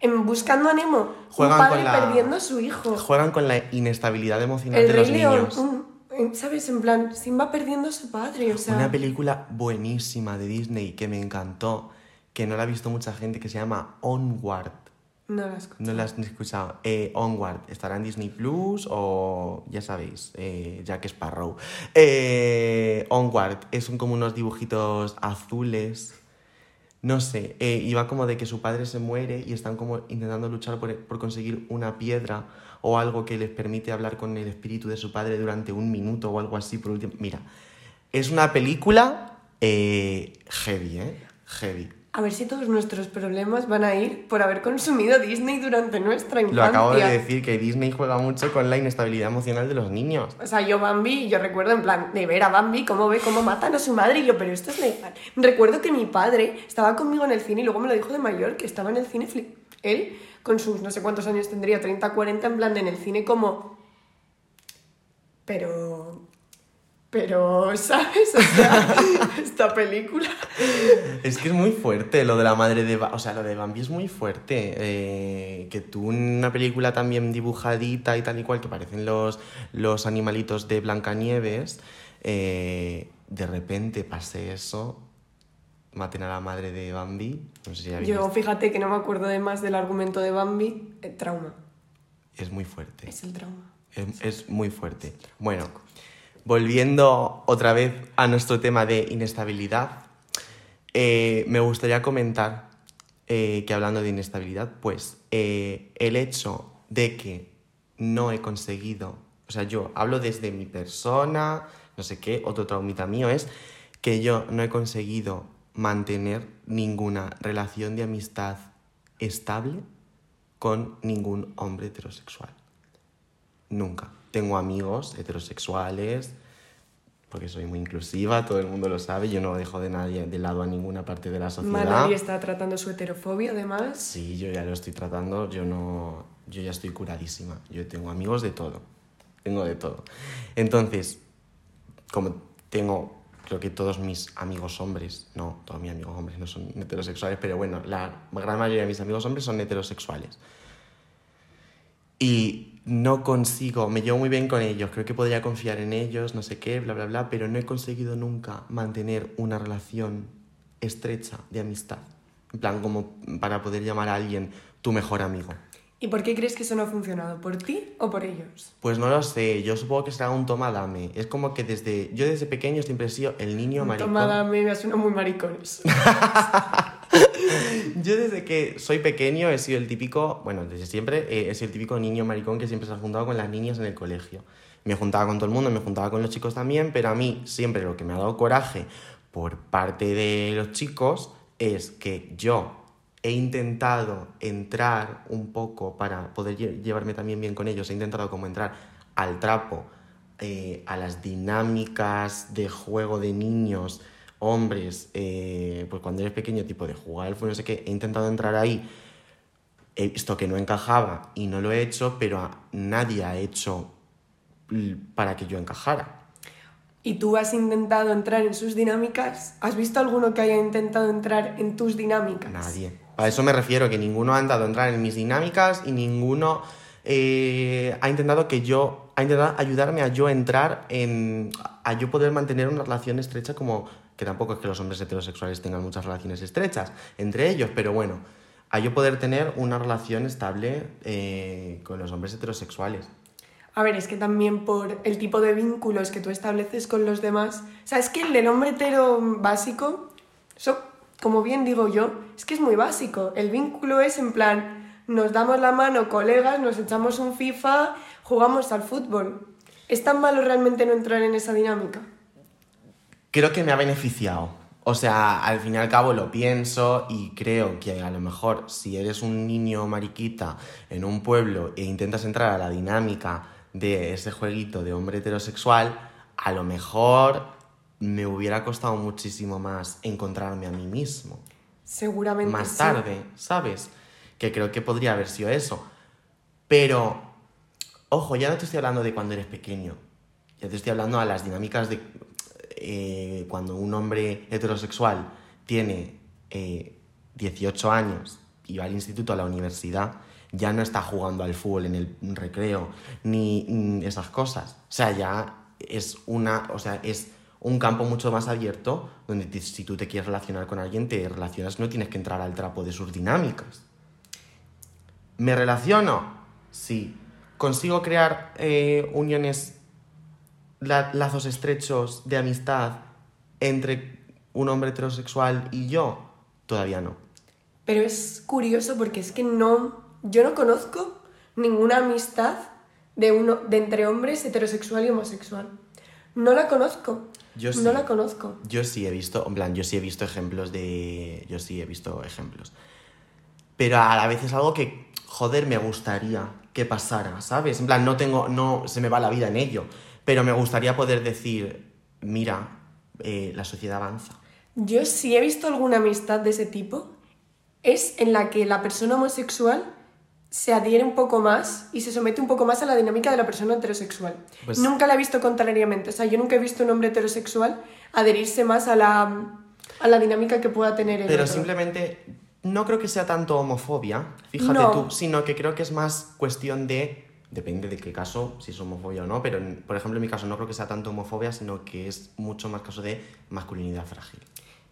B: en Buscando a Nemo,
A: Mm. Juegan
B: un padre
A: con la-
B: perdiendo a su hijo.
A: Juegan con la inestabilidad emocional
B: El
A: de
B: Rey
A: los
B: León,
A: niños.
B: un- en- ¿sabes? En plan, Simba perdiendo a su padre, o sea...
A: Una película buenísima de Disney que me encantó, que no la ha visto mucha gente, que se llama Onward.
B: No las escucho.
A: No la has escuchado. Eh, Onward. Estará en Disney Plus o ya sabéis, eh, Jack Sparrow. Eh, Onward. Es un- como unos dibujitos azules. No sé. eh, y va como de que su padre se muere y están como intentando luchar por, por conseguir una piedra o algo que les permite hablar con el espíritu de su padre durante un minuto o algo así por último. Mira, es una película eh, heavy, ¿eh? Heavy.
B: A ver si todos nuestros problemas van a ir por haber consumido Disney durante nuestra infancia.
A: Lo acabo de decir, que Disney juega mucho con la inestabilidad emocional de los niños.
B: O sea, yo Bambi, yo recuerdo en plan de ver a Bambi cómo ve cómo matan a su madre y yo, pero esto es legal. Recuerdo que mi padre estaba conmigo en el cine y luego me lo dijo de mayor, que estaba en el cine, flip. Él con sus no sé cuántos años tendría, 30, 40, en plan en el cine como... Pero... Pero, ¿sabes? O sea, esta película...
A: Es que es muy fuerte lo de la madre de... O sea, lo de Bambi es muy fuerte. eh, que tú una película también dibujadita y tal y cual, que parecen los, los animalitos de Blancanieves, eh, de repente pase eso, maten a la madre de Bambi. No sé si ya
B: Yo, fíjate que no me acuerdo de más del argumento de Bambi. eh, trauma.
A: Es muy fuerte.
B: Es el trauma.
A: Es, es muy fuerte. Bueno, volviendo otra vez a nuestro tema de inestabilidad, eh, me gustaría comentar eh, que hablando de inestabilidad, pues eh, el hecho de que no he conseguido, o sea, yo hablo desde mi persona, no sé qué, otro traumita mío es que yo no he conseguido mantener ninguna relación de amistad estable con ningún hombre heterosexual. Nunca. Tengo amigos heterosexuales, porque soy muy inclusiva, todo el mundo lo sabe, yo no dejo de nadie de lado a ninguna parte de la sociedad.
B: Manoli está tratando su heterofobia, además.
A: Sí, yo ya lo estoy tratando, yo no, yo ya estoy curadísima. Yo tengo amigos de todo, tengo de todo. Entonces, como tengo, creo que todos mis amigos hombres, no, todos mis amigos hombres no son heterosexuales, pero bueno, la gran mayoría de mis amigos hombres son heterosexuales. Y no consigo, me llevo muy bien con ellos, creo que podría confiar en ellos, no sé qué, bla, bla, bla, pero no he conseguido nunca mantener una relación estrecha de amistad. En plan, como para poder llamar a alguien tu mejor amigo.
B: ¿Y por qué crees que eso no ha funcionado? ¿Por ti o por ellos?
A: Pues no lo sé, yo supongo que será un toma dame. Es como que desde, yo desde pequeño siempre he sido el niño maricón.
B: Tomada me suena muy maricones.
A: Yo desde que soy pequeño he sido el típico, bueno, desde siempre eh, he sido el típico niño maricón que siempre se ha juntado con las niñas en el colegio. Me juntaba con todo el mundo, me juntaba con los chicos también, pero a mí siempre lo que me ha dado coraje por parte de los chicos es que yo he intentado entrar un poco para poder lle- llevarme también bien con ellos, he intentado como entrar al trapo, eh, a las dinámicas de juego de niños, hombres, eh, pues cuando eres pequeño, tipo de jugar al fútbol, no sé qué, he intentado entrar ahí, he visto que no encajaba y no lo he hecho, pero nadie ha hecho para que yo encajara.
B: ¿Y tú has intentado entrar en sus dinámicas? ¿Has visto alguno que haya intentado entrar en tus dinámicas?
A: Nadie. A eso me refiero, que ninguno ha intentado entrar en mis dinámicas y ninguno eh, ha intentado que yo, ha intentado ayudarme a yo entrar en, a yo poder mantener una relación estrecha como, que tampoco es que los hombres heterosexuales tengan muchas relaciones estrechas entre ellos, pero bueno, a yo poder tener una relación estable eh, con los hombres heterosexuales.
B: A ver, es que también por el tipo de vínculos que tú estableces con los demás. O sea, es que el del hombre hetero básico, como bien digo yo, es que es muy básico. El vínculo es en plan, nos damos la mano, colegas, nos echamos un FIFA, jugamos al fútbol. ¿Es tan malo realmente no entrar en esa dinámica?
A: Creo que me ha beneficiado. O sea, al fin y al cabo lo pienso y creo que a lo mejor si eres un niño mariquita en un pueblo e intentas entrar a la dinámica de ese jueguito de hombre heterosexual, a lo mejor me hubiera costado muchísimo más encontrarme a mí mismo.
B: Seguramente.
A: Más
B: sí.
A: tarde, ¿sabes? Que creo que podría haber sido eso. Pero, ojo, ya no te estoy hablando de cuando eres pequeño. Ya te estoy hablando a las dinámicas de eh, cuando un hombre heterosexual tiene eh, 18 años y va al instituto, a la universidad, ya no está jugando al fútbol en el recreo, ni mm, esas cosas. O sea, ya es una, o sea, es un campo mucho más abierto donde te- si tú te quieres relacionar con alguien, te relacionas, no tienes que entrar al trapo de sus dinámicas. ¿Me relaciono? Sí. ¿Consigo crear eh, uniones, la- lazos estrechos de amistad entre un hombre heterosexual y yo? Todavía no.
B: Pero es curioso porque es que no. Yo no conozco ninguna amistad de, uno, de entre hombres heterosexual y homosexual. No la conozco.
A: Yo sí.
B: No la conozco.
A: Yo sí he visto, en plan, yo sí he visto ejemplos de... Yo sí he visto ejemplos. Pero a la vez es algo que, joder, me gustaría que pasara, ¿sabes? En plan, no tengo, no se me va la vida en ello. Pero me gustaría poder decir, mira, eh, la sociedad avanza.
B: Yo sí he visto alguna amistad de ese tipo. Es en la que la persona homosexual se adhiere un poco más y se somete un poco más a la dinámica de la persona heterosexual.
A: Pues-
B: Nunca la he visto contrariamente. O sea, yo nunca he visto un hombre heterosexual adherirse más a la, a la dinámica que pueda tener el
A: Pero
B: otro.
A: simplemente no creo que sea tanto homofobia, fíjate
B: No.
A: tú, sino que creo que es más cuestión de. Depende de qué caso, si es homofobia o no, pero por ejemplo en mi caso no creo que sea tanto homofobia, sino que es mucho más caso de masculinidad frágil.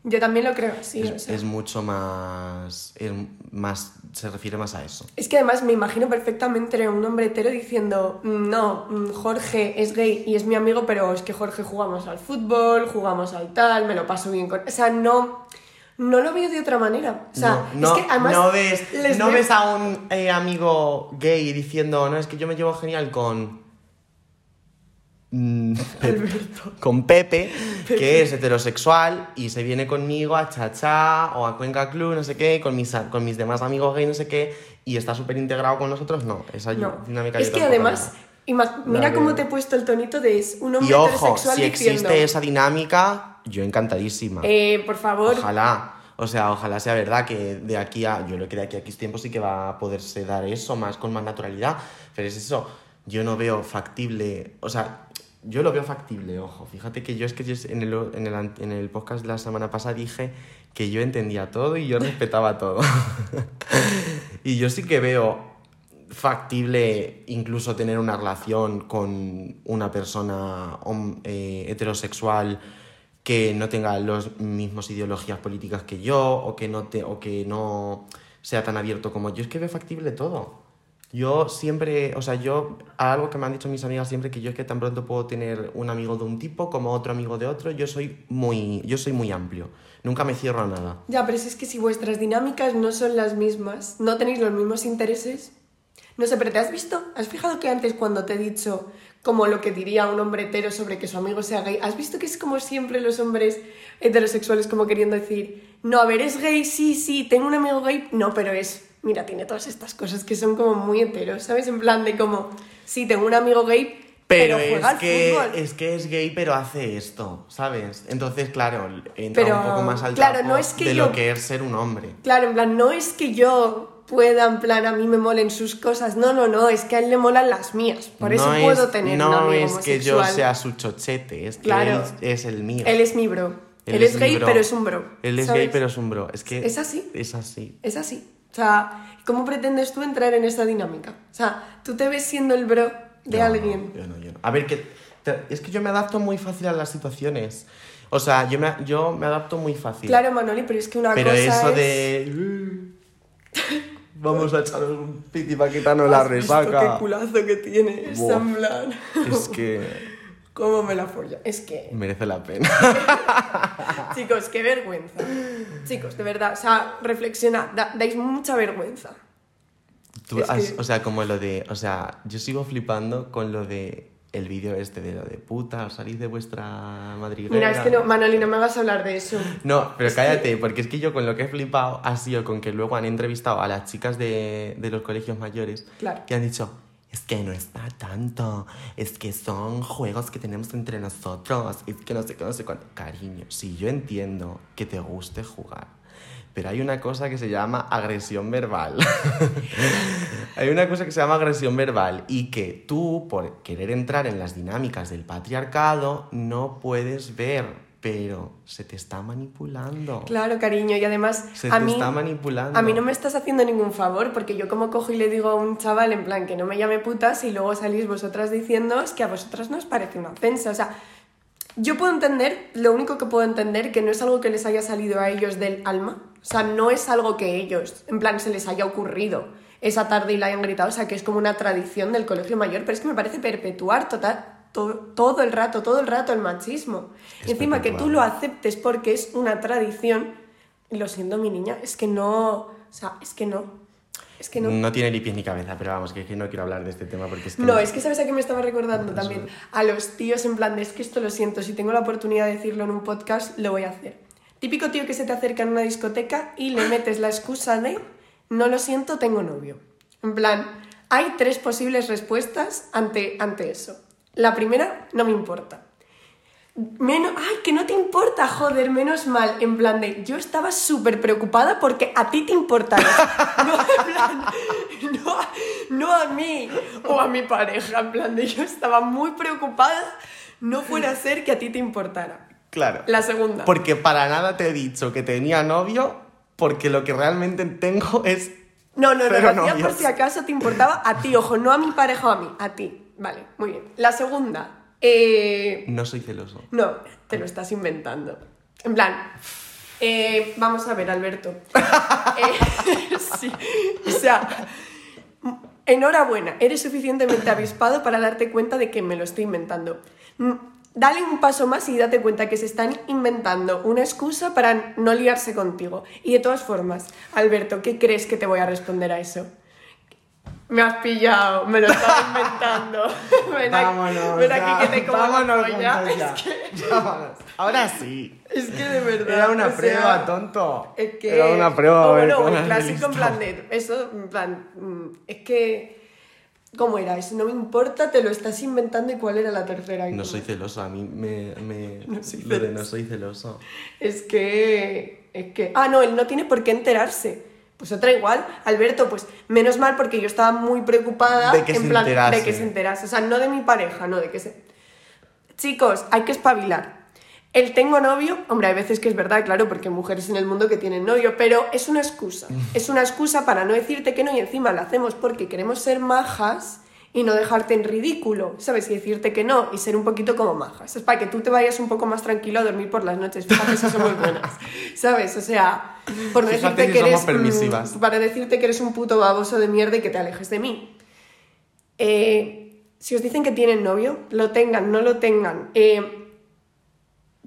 B: Yo también lo creo así.
A: es,
B: o sea.
A: es mucho más, es más. Se refiere más a eso.
B: Es que además me imagino perfectamente a un hombre hetero diciendo, "Mm, no, mm, Jorge es gay y es mi amigo, pero es que Jorge jugamos al fútbol, jugamos al tal, me lo paso bien con... O sea, no, no lo veo de otra manera. O sea,
A: no,
B: es que además...
A: no ves, no
B: veo-
A: ves a un eh, amigo gay diciendo, no, es que yo me llevo genial con. Mm, Pe- con Pepe, que es heterosexual y se viene conmigo a Chacha o a Cuenca Club, no sé qué, con mis, con mis demás amigos gay, no sé qué, y está súper integrado con nosotros, no. Esa
B: No.
A: dinámica
B: Es que además, mira cómo te he puesto el tonito de es un hombre
A: Y ojo,
B: heterosexual
A: si
B: diciendo,
A: existe esa dinámica, yo encantadísima.
B: eh, por favor,
A: Ojalá. O sea, ojalá sea verdad que de aquí a. Yo creo que de aquí a X tiempo sí que va a poderse dar eso más con más naturalidad. Pero es eso. Yo no veo factible. O sea, yo lo veo factible, ojo. Fíjate que yo es que yo en el, en el, en el podcast la semana pasada dije que yo entendía todo y yo respetaba todo. y yo sí que veo factible incluso tener una relación con una persona eh, heterosexual que no tenga las mismas ideologías políticas que yo o que no te o que no sea tan abierto como yo es que veo factible todo yo siempre o sea yo algo que me han dicho mis amigas siempre que yo es que tan pronto puedo tener un amigo de un tipo como otro amigo de otro yo soy muy yo soy muy amplio nunca me cierro a nada
B: Ya, pero es que si vuestras dinámicas no son las mismas, no tenéis los mismos intereses. No sé, pero ¿te has visto? ¿Has fijado que antes cuando te he dicho como lo que diría un hombre hetero sobre que su amigo sea gay, has visto que es como siempre los hombres heterosexuales como queriendo decir, no, a ver, es gay, sí, sí, tengo un amigo gay, no, pero es, mira, tiene todas estas cosas que son como muy heteros, ¿sabes? En plan de como, sí, tengo un amigo gay, pero,
A: Pero,
B: juega
A: es,
B: al
A: que,
B: fútbol.
A: es que es gay, pero hace esto, ¿sabes? Entonces, claro, entra
B: Pero,
A: un poco más al
B: claro, no es que
A: de
B: yo-
A: lo que es ser un hombre.
B: Claro, en plan, no es que yo pueda, en plan, a mí me molen sus cosas. No, no, no, es que a él le molan las mías. Por eso
A: no
B: puedo
A: es,
B: tener
A: no
B: un amigo
A: es que yo sea su chochete, es que
B: Claro.
A: él es el mío.
B: Él es mi bro. Él, es,
A: mi
B: gay, pero es un bro.
A: Él es
B: ¿sabes?
A: gay, pero es un bro. Es que
B: Es así.
A: Es así.
B: Es así. O sea, ¿cómo pretendes tú entrar en esa dinámica? O sea, tú te ves siendo el bro de alguien.
A: no, yo no, yo no. A ver, que te- es que yo me adapto muy fácil a las situaciones. O sea, yo me, yo me adapto muy fácil.
B: Claro, Manoli, pero es que una
A: Pero
B: cosa
A: eso
B: es...
A: de... Vamos a echar un piti para quitarnos la
B: ¿Has visto
A: resaca.
B: qué culazo que tiene esa,
A: Buah.
B: en plan?
A: Es que
B: ¿Cómo me la folla? Es que...
A: merece la pena.
B: Chicos, qué vergüenza. Chicos, de verdad, o sea, reflexionad, da- dais mucha vergüenza.
A: Tú
B: Es
A: has-
B: que-
A: O sea, como lo de... O sea, yo sigo flipando con lo de... El vídeo este de lo de puta, salid de vuestra madriguera.
B: Mira, es que no, Manoli, no me hagas hablar de eso.
A: No, pero cállate, porque es que yo con lo que he flipado ha sido con que luego han entrevistado a las chicas de, de los colegios mayores
B: Claro.
A: que han dicho, es que no está tanto, es que son juegos que tenemos entre nosotros, es que no sé qué, no sé cuánto. Cariño, sí, yo entiendo que te guste jugar, pero hay una cosa que se llama agresión verbal. hay una cosa que se llama agresión verbal y que tú, por querer entrar en las dinámicas del patriarcado, no puedes ver, pero se te está manipulando.
B: Claro, cariño, y además
A: Se
B: a
A: te
B: mí,
A: está manipulando.
B: a mí no me estás haciendo ningún favor, porque yo como cojo y le digo a un chaval en plan que no me llame putas y luego salís vosotras diciendo es que a vosotras no os parece una ofensa. O sea, yo puedo entender, lo único que puedo entender, que no es algo que les haya salido a ellos del alma. O sea, no es algo que ellos, en plan, se les haya ocurrido esa tarde y la hayan gritado. O sea, que es como una tradición del colegio mayor, pero es que me parece perpetuar total, to- todo el rato, todo el rato el machismo.
A: Es
B: y encima que tú lo aceptes porque es una tradición, lo siento, mi niña, es que no, o sea, es que no. Es que no.
A: No tiene ni pies ni cabeza, pero vamos, que, que no quiero hablar de este tema porque es que...
B: No, es que sabes a qué me estaba recordando también. A los tíos en plan de es que esto lo siento, si tengo la oportunidad de decirlo en un podcast, lo voy a hacer. Típico tío que se te acerca en una discoteca y le metes la excusa de no lo siento, tengo novio. En plan, hay tres posibles respuestas ante, ante eso. La primera, no me importa. Menos, ay, que no te importa, joder, menos mal. En plan de, yo estaba súper preocupada porque a ti te importaba. No, en plan, no, a- no a mí o a mi pareja. En plan de, yo estaba muy preocupada, no fuera a ser que a ti te importara.
A: Claro.
B: La segunda.
A: Porque para nada te he dicho que tenía novio, porque lo que realmente tengo es...
B: No, no, no,
A: novios.
B: por si acaso te importaba a ti, ojo, no a mi pareja o a mí, a ti. Vale, muy bien. La segunda, eh,
A: No soy celoso.
B: No, te lo estás inventando. En plan, eh, vamos a ver, Alberto. Eh, sí, o sea, enhorabuena, eres suficientemente avispado para darte cuenta de que me lo estoy inventando. Mm, Dale un paso más y date cuenta que se están inventando una excusa para no liarse contigo. Y de todas formas, Alberto, ¿qué crees que te voy a responder a eso? Me has pillado, me lo estaba inventando. ven, aquí-
A: Vámonos.
B: ven aquí
A: ya,
B: que te como
A: vámonos ya.
B: Es que,
A: Ya. Ahora sí.
B: es que de verdad.
A: Era una
B: sea,
A: prueba, tonto.
B: Es que.
A: Era una prueba.
B: bueno,
A: de
B: clásico en plan de. Eso, en plan. mm, Es que. ¿Cómo era eso? No me importa, te lo estás inventando. ¿Y cuál era la tercera?
A: No soy celoso, a mí me... me
B: No soy
A: lo de
B: celoso.
A: no soy celoso.
B: Es que. Es que. Ah, no, él no tiene por qué enterarse. Pues otra igual, Alberto, pues menos mal porque yo estaba muy preocupada
A: De que
B: en
A: se
B: plan
A: enterase.
B: de que se enterase. O sea, no de mi pareja, no de que se. Chicos, hay que espabilar. El tengo novio, hombre, hay veces que es verdad, claro, porque hay mujeres en el mundo que tienen novio, pero es una excusa. Es una excusa para no decirte que no y encima lo hacemos porque queremos ser majas y no dejarte en ridículo, ¿sabes? Y decirte que no y ser un poquito como majas. Es para que tú te vayas un poco más tranquilo a dormir por las noches. Fíjate si somos buenas, ¿sabes? O sea, por no decirte
A: si
B: que eres...
A: permisivas.
B: para decirte que eres un puto baboso de mierda y que te alejes de mí. Eh, si os dicen que tienen novio, lo tengan, no lo tengan, eh,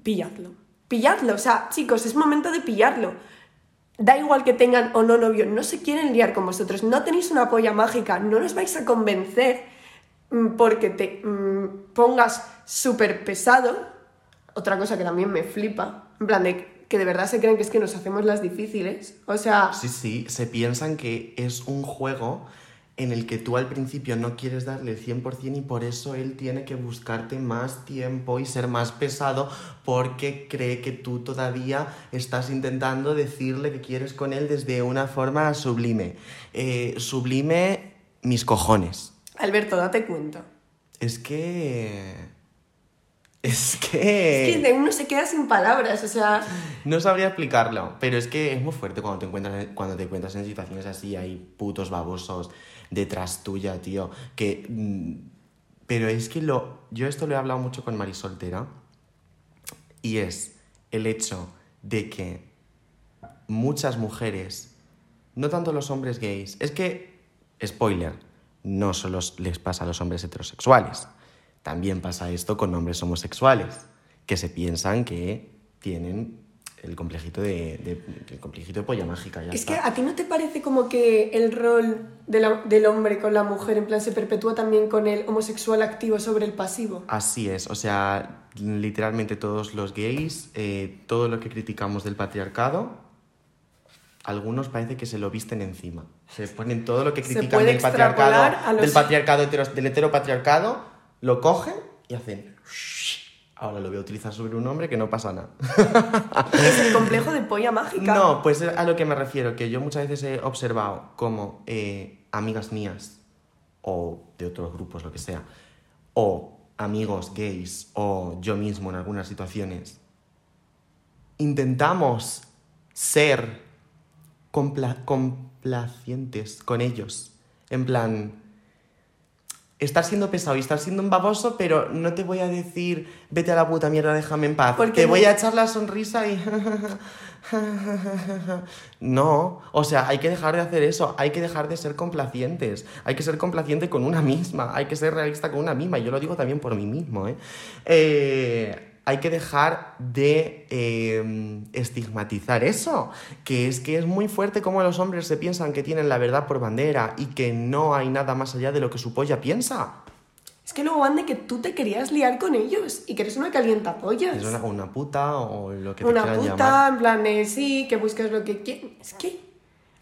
B: pilladlo. Pilladlo, o sea, chicos, es momento de pillarlo. Da igual que tengan o no novio, no se quieren liar con vosotros, no tenéis una polla mágica, no nos vais a convencer mm, porque te mm, pongas súper pesado. Otra cosa que también me flipa, en plan de que de verdad se creen que es que nos hacemos las difíciles. O sea,
A: Sí, sí, se piensan que es un juego en el que tú al principio no quieres darle el 100% y por eso él tiene que buscarte más tiempo y ser más pesado porque cree que tú todavía estás intentando decirle que quieres con él desde una forma sublime. Eh, sublime mis cojones.
B: Alberto, date cuenta.
A: Es que... Es que...
B: Es que uno se queda sin palabras, o sea...
A: No sabría explicarlo, pero es que es muy fuerte cuando te encuentras, cuando te encuentras en situaciones así, hay putos babosos detrás tuya, tío, que... mm, Pero es que lo... Yo esto lo he hablado mucho con Marisol Tera, y es el hecho de que muchas mujeres, no tanto los hombres gays, es que, spoiler, no solo les pasa a los hombres heterosexuales, también pasa esto con hombres homosexuales, que se piensan que tienen el complejito de, de- el complejito de polla mágica. Ya
B: Es que a ti no te parece como que el rol de la- del hombre con la mujer, en plan, se perpetúa también con el homosexual activo sobre el pasivo.
A: Así es, o sea, literalmente todos los gays, eh, todo lo que criticamos del patriarcado, algunos parece que se lo visten encima. Se ponen todo lo que critican del patriarcado,
B: los-
A: del patriarcado del heteropatriarcado, lo cogen y hacen. Ahora lo voy a utilizar sobre un hombre que no pasa nada.
B: Es el complejo de polla mágica.
A: No, pues a lo que me refiero, que yo muchas veces he observado como eh, amigas mías o de otros grupos, lo que sea, o amigos gays o yo mismo en algunas situaciones, intentamos ser compla- complacientes con ellos. En plan, estás siendo pesado y estás siendo un baboso, pero no te voy a decir, vete a la puta mierda, déjame en paz.
B: Porque
A: te voy a echar la sonrisa y... no, o sea, hay que dejar de hacer eso, hay que dejar de ser complacientes, hay que ser complaciente con una misma, hay que ser realista con una misma, y yo lo digo también por mí mismo, ¿eh? Eh, hay que dejar de eh, estigmatizar eso, que es que es muy fuerte como los hombres se piensan que tienen la verdad por bandera y que no hay nada más allá de lo que su polla piensa.
B: Es que luego van de que tú te querías liar con ellos y que eres una calienta pollas.
A: Es una, una puta o lo que te
B: Una puta,
A: llamar.
B: en plan de sí, que buscas lo que quieres. Es que.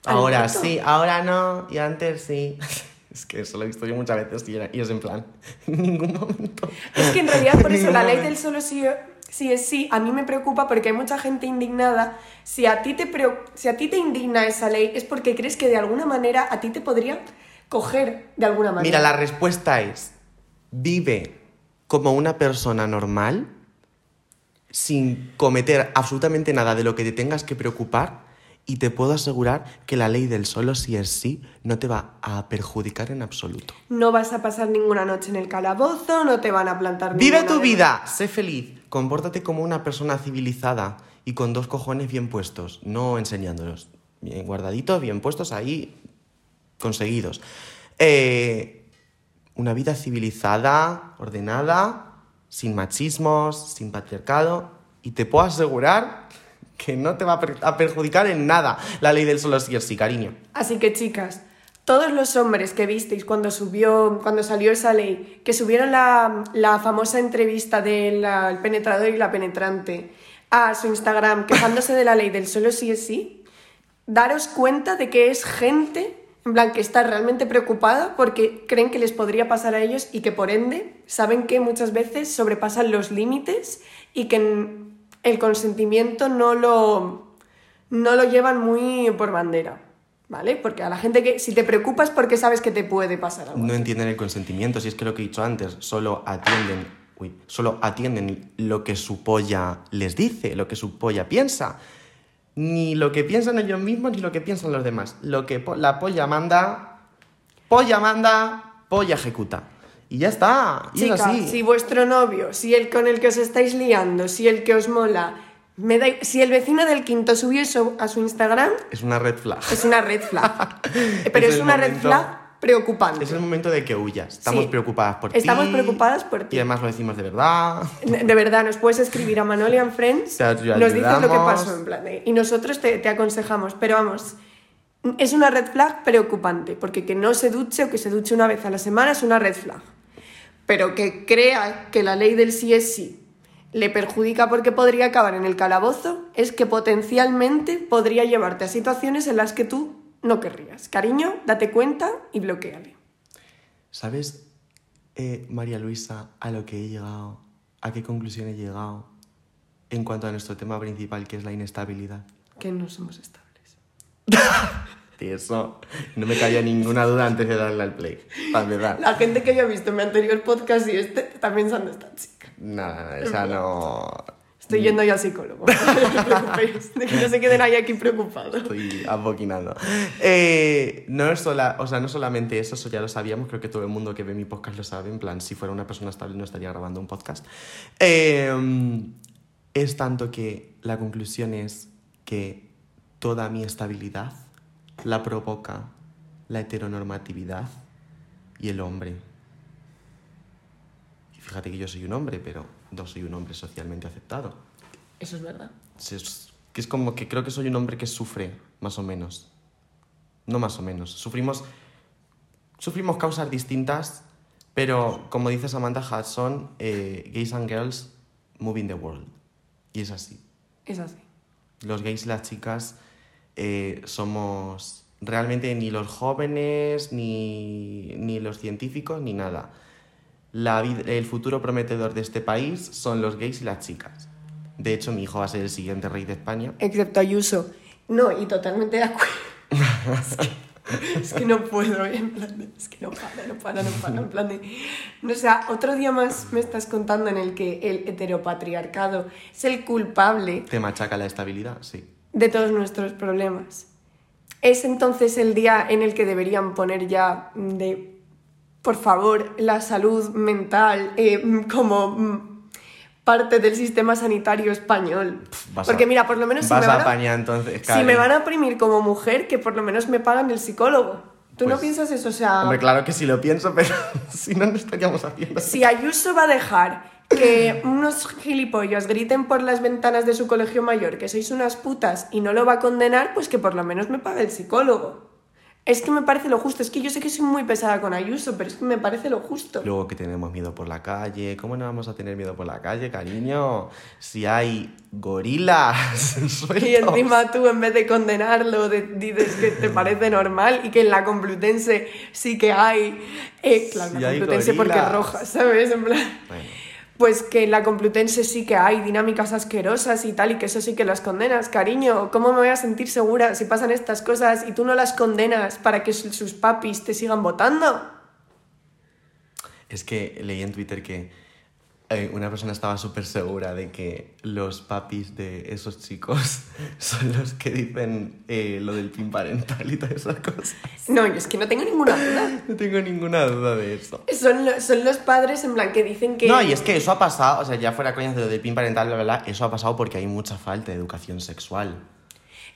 A: Ahora sí, ahora no, y antes sí. Es que eso lo he visto yo muchas veces y, era- y es en plan, en ningún momento.
B: Es que en realidad por eso la ley del solo sí, sí es sí a mí me preocupa porque hay mucha gente indignada. Si a, ti te si a ti te indigna esa ley es porque crees que de alguna manera a ti te podría coger de alguna manera.
A: Mira, la respuesta es, vive como una persona normal, sin cometer absolutamente nada de lo que te tengas que preocupar, y te puedo asegurar que la ley del solo sí es sí no te va a perjudicar en absoluto.
B: No vas a pasar ninguna noche en el calabozo, no te van a plantar
A: Vive tu vida, sé feliz, compórtate como una persona civilizada y con dos cojones bien puestos, no enseñándolos, bien guardaditos, bien puestos ahí, conseguidos. Eh, una vida civilizada, ordenada, sin machismos, sin patriarcado, y te puedo asegurar que no te va a per- a perjudicar en nada la ley del solo sí es sí, cariño.
B: Así que chicas, todos los hombres que visteis cuando subió, cuando salió esa ley, que subieron la, la famosa entrevista del penetrador y la penetrante a su Instagram quejándose de la ley del solo sí es sí, daros cuenta de que es gente, en que está realmente preocupada porque creen que les podría pasar a ellos y que por ende saben que muchas veces sobrepasan los límites y que el consentimiento no lo, no lo llevan muy por bandera, ¿vale? Porque a la gente que si te preocupas porque sabes que te puede pasar algo.
A: No
B: así.
A: entienden el consentimiento, si es que lo que he dicho antes, solo atienden, uy, solo atienden lo que su polla les dice, lo que su polla piensa. Ni lo que piensan ellos mismos ni lo que piensan los demás. Lo que po- la polla manda, polla manda, polla ejecuta. Y ya está. Y es
B: Chica,
A: así.
B: si vuestro novio, si el con el que os estáis liando, si el que os mola, me da, si el vecino del quinto subió eso a su Instagram,
A: Es una red flag.
B: es una red flag. Pero
A: Es
B: es, una red flag preocupante.
A: Es el momento de que huyas. Estamos
B: Sí.
A: preocupadas por ti.
B: Estamos preocupadas por ti.
A: Y además lo decimos de verdad.
B: De de verdad, nos puedes escribir a Manolian Friends,
A: Te
B: nos dices lo que pasó en plan de- y nosotros te, te aconsejamos, pero vamos, es una red flag preocupante, porque que no se duche o que se duche una vez a la semana es una red flag, pero que crea que la ley del sí es sí le perjudica porque podría acabar en el calabozo, es que potencialmente podría llevarte a situaciones en las que tú no querrías. Cariño, date cuenta y bloqueale.
A: ¿Sabes, eh, María Luisa, a lo que he llegado? ¿A qué conclusión he llegado en cuanto a nuestro tema principal, que es la inestabilidad?
B: Que no somos estables.
A: De eso no me cabía ninguna duda antes de darle al play. Para empezar.
B: La gente que haya visto mi anterior podcast y este está pensando esta chica.
A: Nada, o sea, no.
B: Estoy yendo ya al psicólogo. no de que no se queden ahí aquí preocupados.
A: Estoy aboquinando. Eh, no, es sola, o sea, no solamente eso, eso ya lo sabíamos, creo que todo el mundo que ve mi podcast lo sabe, en plan, si fuera una persona estable no estaría grabando un podcast. Eh, es tanto que la conclusión es que toda mi estabilidad la provoca la heteronormatividad y el hombre. Y fíjate que yo soy un hombre, pero no soy un hombre socialmente aceptado.
B: Eso es verdad.
A: Es, que es como que creo que soy un hombre que sufre, más o menos. No más o menos. Sufrimos, sufrimos causas distintas, pero como dice Samantha Hudson, eh, gays and girls moving the world. Y es así.
B: Es así.
A: Los gays y las chicas eh, somos realmente ni los jóvenes, ni, ni los científicos, ni nada. La el futuro prometedor de este país son los gays y las chicas. De hecho, mi hijo va a ser el siguiente rey de España.
B: Excepto Ayuso. No, y totalmente de acuerdo. es, que, es que no puedo, ¿eh? en plan de- es que no para, no para, no para, en plan de... No, o sea, otro día más me estás contando en el que el heteropatriarcado es el culpable
A: ¿Te machaca la estabilidad? Sí.
B: De todos nuestros problemas. Es entonces el día en el que deberían poner ya de, por favor, la salud mental eh, como mm, parte del sistema sanitario español.
A: Vas a-
B: Porque mira, por lo menos si me,
A: a
B: van a,
A: apañar entonces,
B: si me van a oprimir como mujer, que por lo menos me pagan el psicólogo. ¿Tú no
A: Pues,
B: piensas eso? O sea,
A: Hombre, claro que sí lo pienso, pero si no, no estaríamos haciendo
B: si Ayuso va a dejar que unos gilipollas griten por las ventanas de su colegio mayor que sois unas putas y no lo va a condenar, pues que por lo menos me pague el psicólogo. Es que me parece lo justo. Es que yo sé que soy muy pesada con Ayuso, pero es que me parece lo justo.
A: Luego que tenemos miedo por la calle. ¿Cómo no vamos a tener miedo por la calle, cariño? Si hay gorilas.
B: Y encima tú, en vez de condenarlo, de- dices que te parece normal y que en la Complutense sí que hay. Eh, claro, la
A: hay
B: Complutense porque es roja, ¿sabes? En plan.
A: Bueno,
B: Pues que en la Complutense sí que hay dinámicas asquerosas y tal, y que eso sí que las condenas, cariño. ¿Cómo me voy a sentir segura si pasan estas cosas y tú no las condenas para que sus papis te sigan votando?
A: es que leí en Twitter que eh, una persona estaba súper segura de que los papis de esos chicos son los que dicen eh, lo del pin parental y todas esas cosas.
B: No, yo es que no tengo ninguna duda.
A: No tengo ninguna duda de eso.
B: Son, lo- son los padres en plan que dicen que...
A: No, y es que eso ha pasado, o sea, ya fuera coñas de lo del pin parental, bla, bla, bla, eso ha pasado porque hay mucha falta de educación sexual.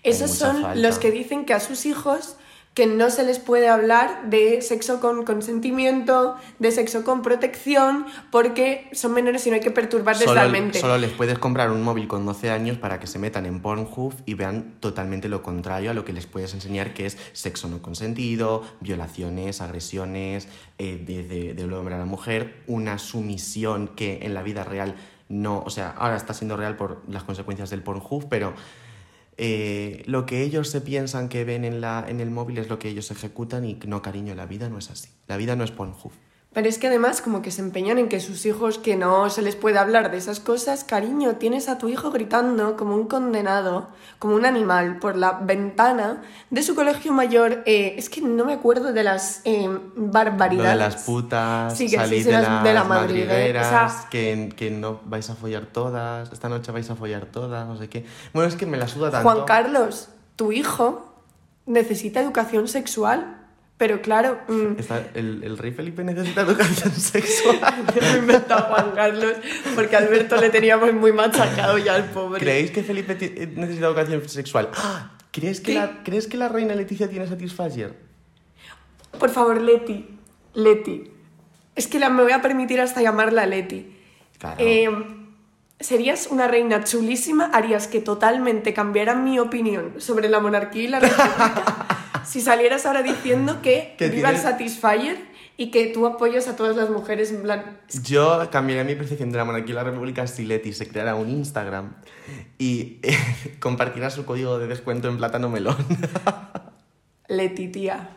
B: Esos son
A: falta.
B: los que dicen que a sus hijos que no se les puede hablar de sexo con consentimiento, de sexo con protección, porque son menores y no hay que perturbarles
A: Solo,
B: la mente.
A: solo les puedes comprar un móvil con 12 años para que se metan en Pornhub y vean totalmente lo contrario a lo que les puedes enseñar, que es sexo no consentido, violaciones, agresiones eh, de, de- del hombre a la mujer, una sumisión que en la vida real no, o sea, ahora está siendo real por las consecuencias del Pornhub, pero eh, lo que ellos se piensan que ven en, la, en el móvil es lo que ellos ejecutan y no, cariño, la vida no es así. La vida no es Pornhub.
B: Pero es que además como que se empeñan en que sus hijos que no se les puede hablar de esas cosas, cariño, tienes a tu hijo gritando como un condenado, como un animal, por la ventana de su colegio mayor. eh, es que no me acuerdo de las eh,
A: Lo
B: barbaridades.
A: de las putas,
B: Sí, que
A: salir
B: sí,
A: de,
B: las- de la madriguera,
A: madrigueras,
B: o sea-
A: que, que no vais a follar todas, esta noche vais a follar todas, no sé qué. Bueno, es que me la suda tanto.
B: Juan Carlos, tu hijo necesita educación sexual, pero claro, mm,
A: Está- el, el rey Felipe necesita educación sexual.
B: yo me he Juan Carlos porque Alberto le teníamos muy machacado ya al pobre.
A: ¿Creéis que Felipe eh, necesita educación sexual? ¡Ah! ¿Crees que,
B: ¿Qué?
A: la, ¿Crees que la reina Leticia tiene Satisfyer?
B: Por favor, Leti, Leti. Es que la, me voy a permitir hasta llamarla Leti.
A: Claro.
B: Eh, serías una reina chulísima, harías que totalmente cambiara mi opinión sobre la monarquía y la república si salieras ahora diciendo que,
A: Que
B: viva el Satisfyer y que tú apoyas a todas las mujeres en plan...
A: Yo cambiaría mi percepción de la monarquía y la república si Leti se creara un Instagram y eh, compartiera su código de descuento en plátano melón.
B: Leti, tía.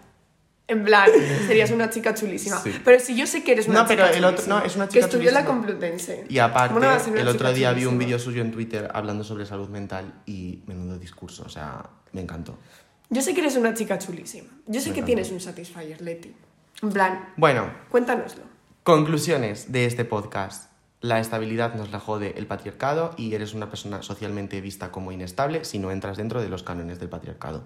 B: En plan, serías una chica chulísima.
A: Sí.
B: Pero si yo sé que eres una
A: No,
B: chica
A: pero el otro-
B: chulísima,
A: no, es una
B: Que
A: chica
B: estudió en la. Complutense.
A: Y aparte,
B: ¿Cómo no va a ser una
A: el otro día vi un vídeo suyo en Twitter hablando sobre salud mental y menudo discurso, o sea, me encantó.
B: Yo sé que eres una chica chulísima. Yo sé que
A: encanta.
B: tienes un Satisfyer, Leti. En plan,
A: Bueno,
B: cuéntanoslo.
A: conclusiones de este podcast. la estabilidad nos la jode el patriarcado y eres una persona socialmente vista como inestable si no entras dentro de los cánones del patriarcado.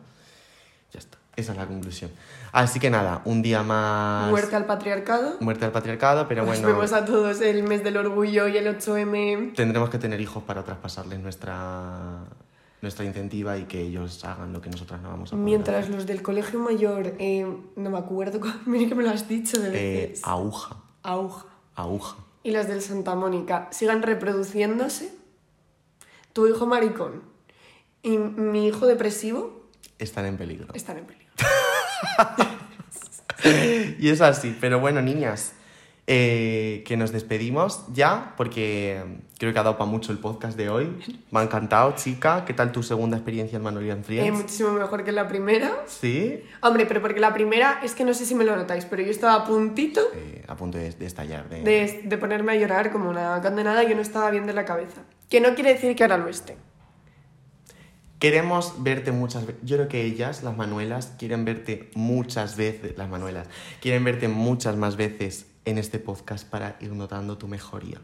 A: Ya está, esa es la conclusión. Así que nada, un día más...
B: Muerte al patriarcado.
A: Muerte al patriarcado, pero
B: Nos
A: bueno,
B: vemos a todos el mes del orgullo y el 8M.
A: tendremos que tener hijos para traspasarles nuestra, nuestra incentiva y que ellos hagan lo que nosotras no vamos a poder
B: Mientras
A: hacer.
B: los del colegio mayor, eh, no me acuerdo, mira que me lo has dicho de
A: Eh,
B: veces.
A: aguja,
B: Auja.
A: aguja.
B: Y las del Santa Mónica sigan reproduciéndose. Tu hijo maricón y mi hijo depresivo
A: Están en peligro.
B: están en peligro.
A: Y es así, pero bueno, niñas, eh, que nos despedimos ya, porque creo que ha dado para mucho el podcast de hoy. Me ha encantado, chica. ¿Qué tal tu segunda experiencia en Manuel
B: Eh,
A: Friends?
B: muchísimo mejor que la primera.
A: ¿Sí?
B: Hombre, pero porque la primera es que no sé si me lo notáis, pero yo estaba a puntito
A: Eh, a punto de, de estallar. De...
B: de, de ponerme a llorar como una condenada y yo no estaba bien de la cabeza. Que no quiere decir que ahora lo esté.
A: Queremos verte muchas veces. Yo creo que ellas, las Manuelas, quieren verte muchas veces, las Manuelas, quieren verte muchas más veces en este podcast para ir notando tu mejoría.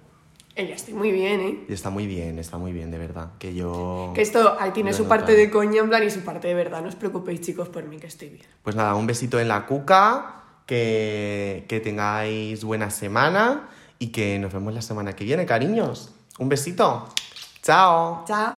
B: Ella estoy muy bien, ¿eh?
A: Está muy bien, está muy bien, de verdad. Que yo...
B: Que esto ahí tiene su parte de coña en plan y su parte de verdad. No os preocupéis, chicos, por mí, que estoy bien.
A: Pues nada, un besito en la cuca, que, que tengáis buena semana y que nos vemos la semana que viene, cariños. Un besito. Chao.
B: Chao.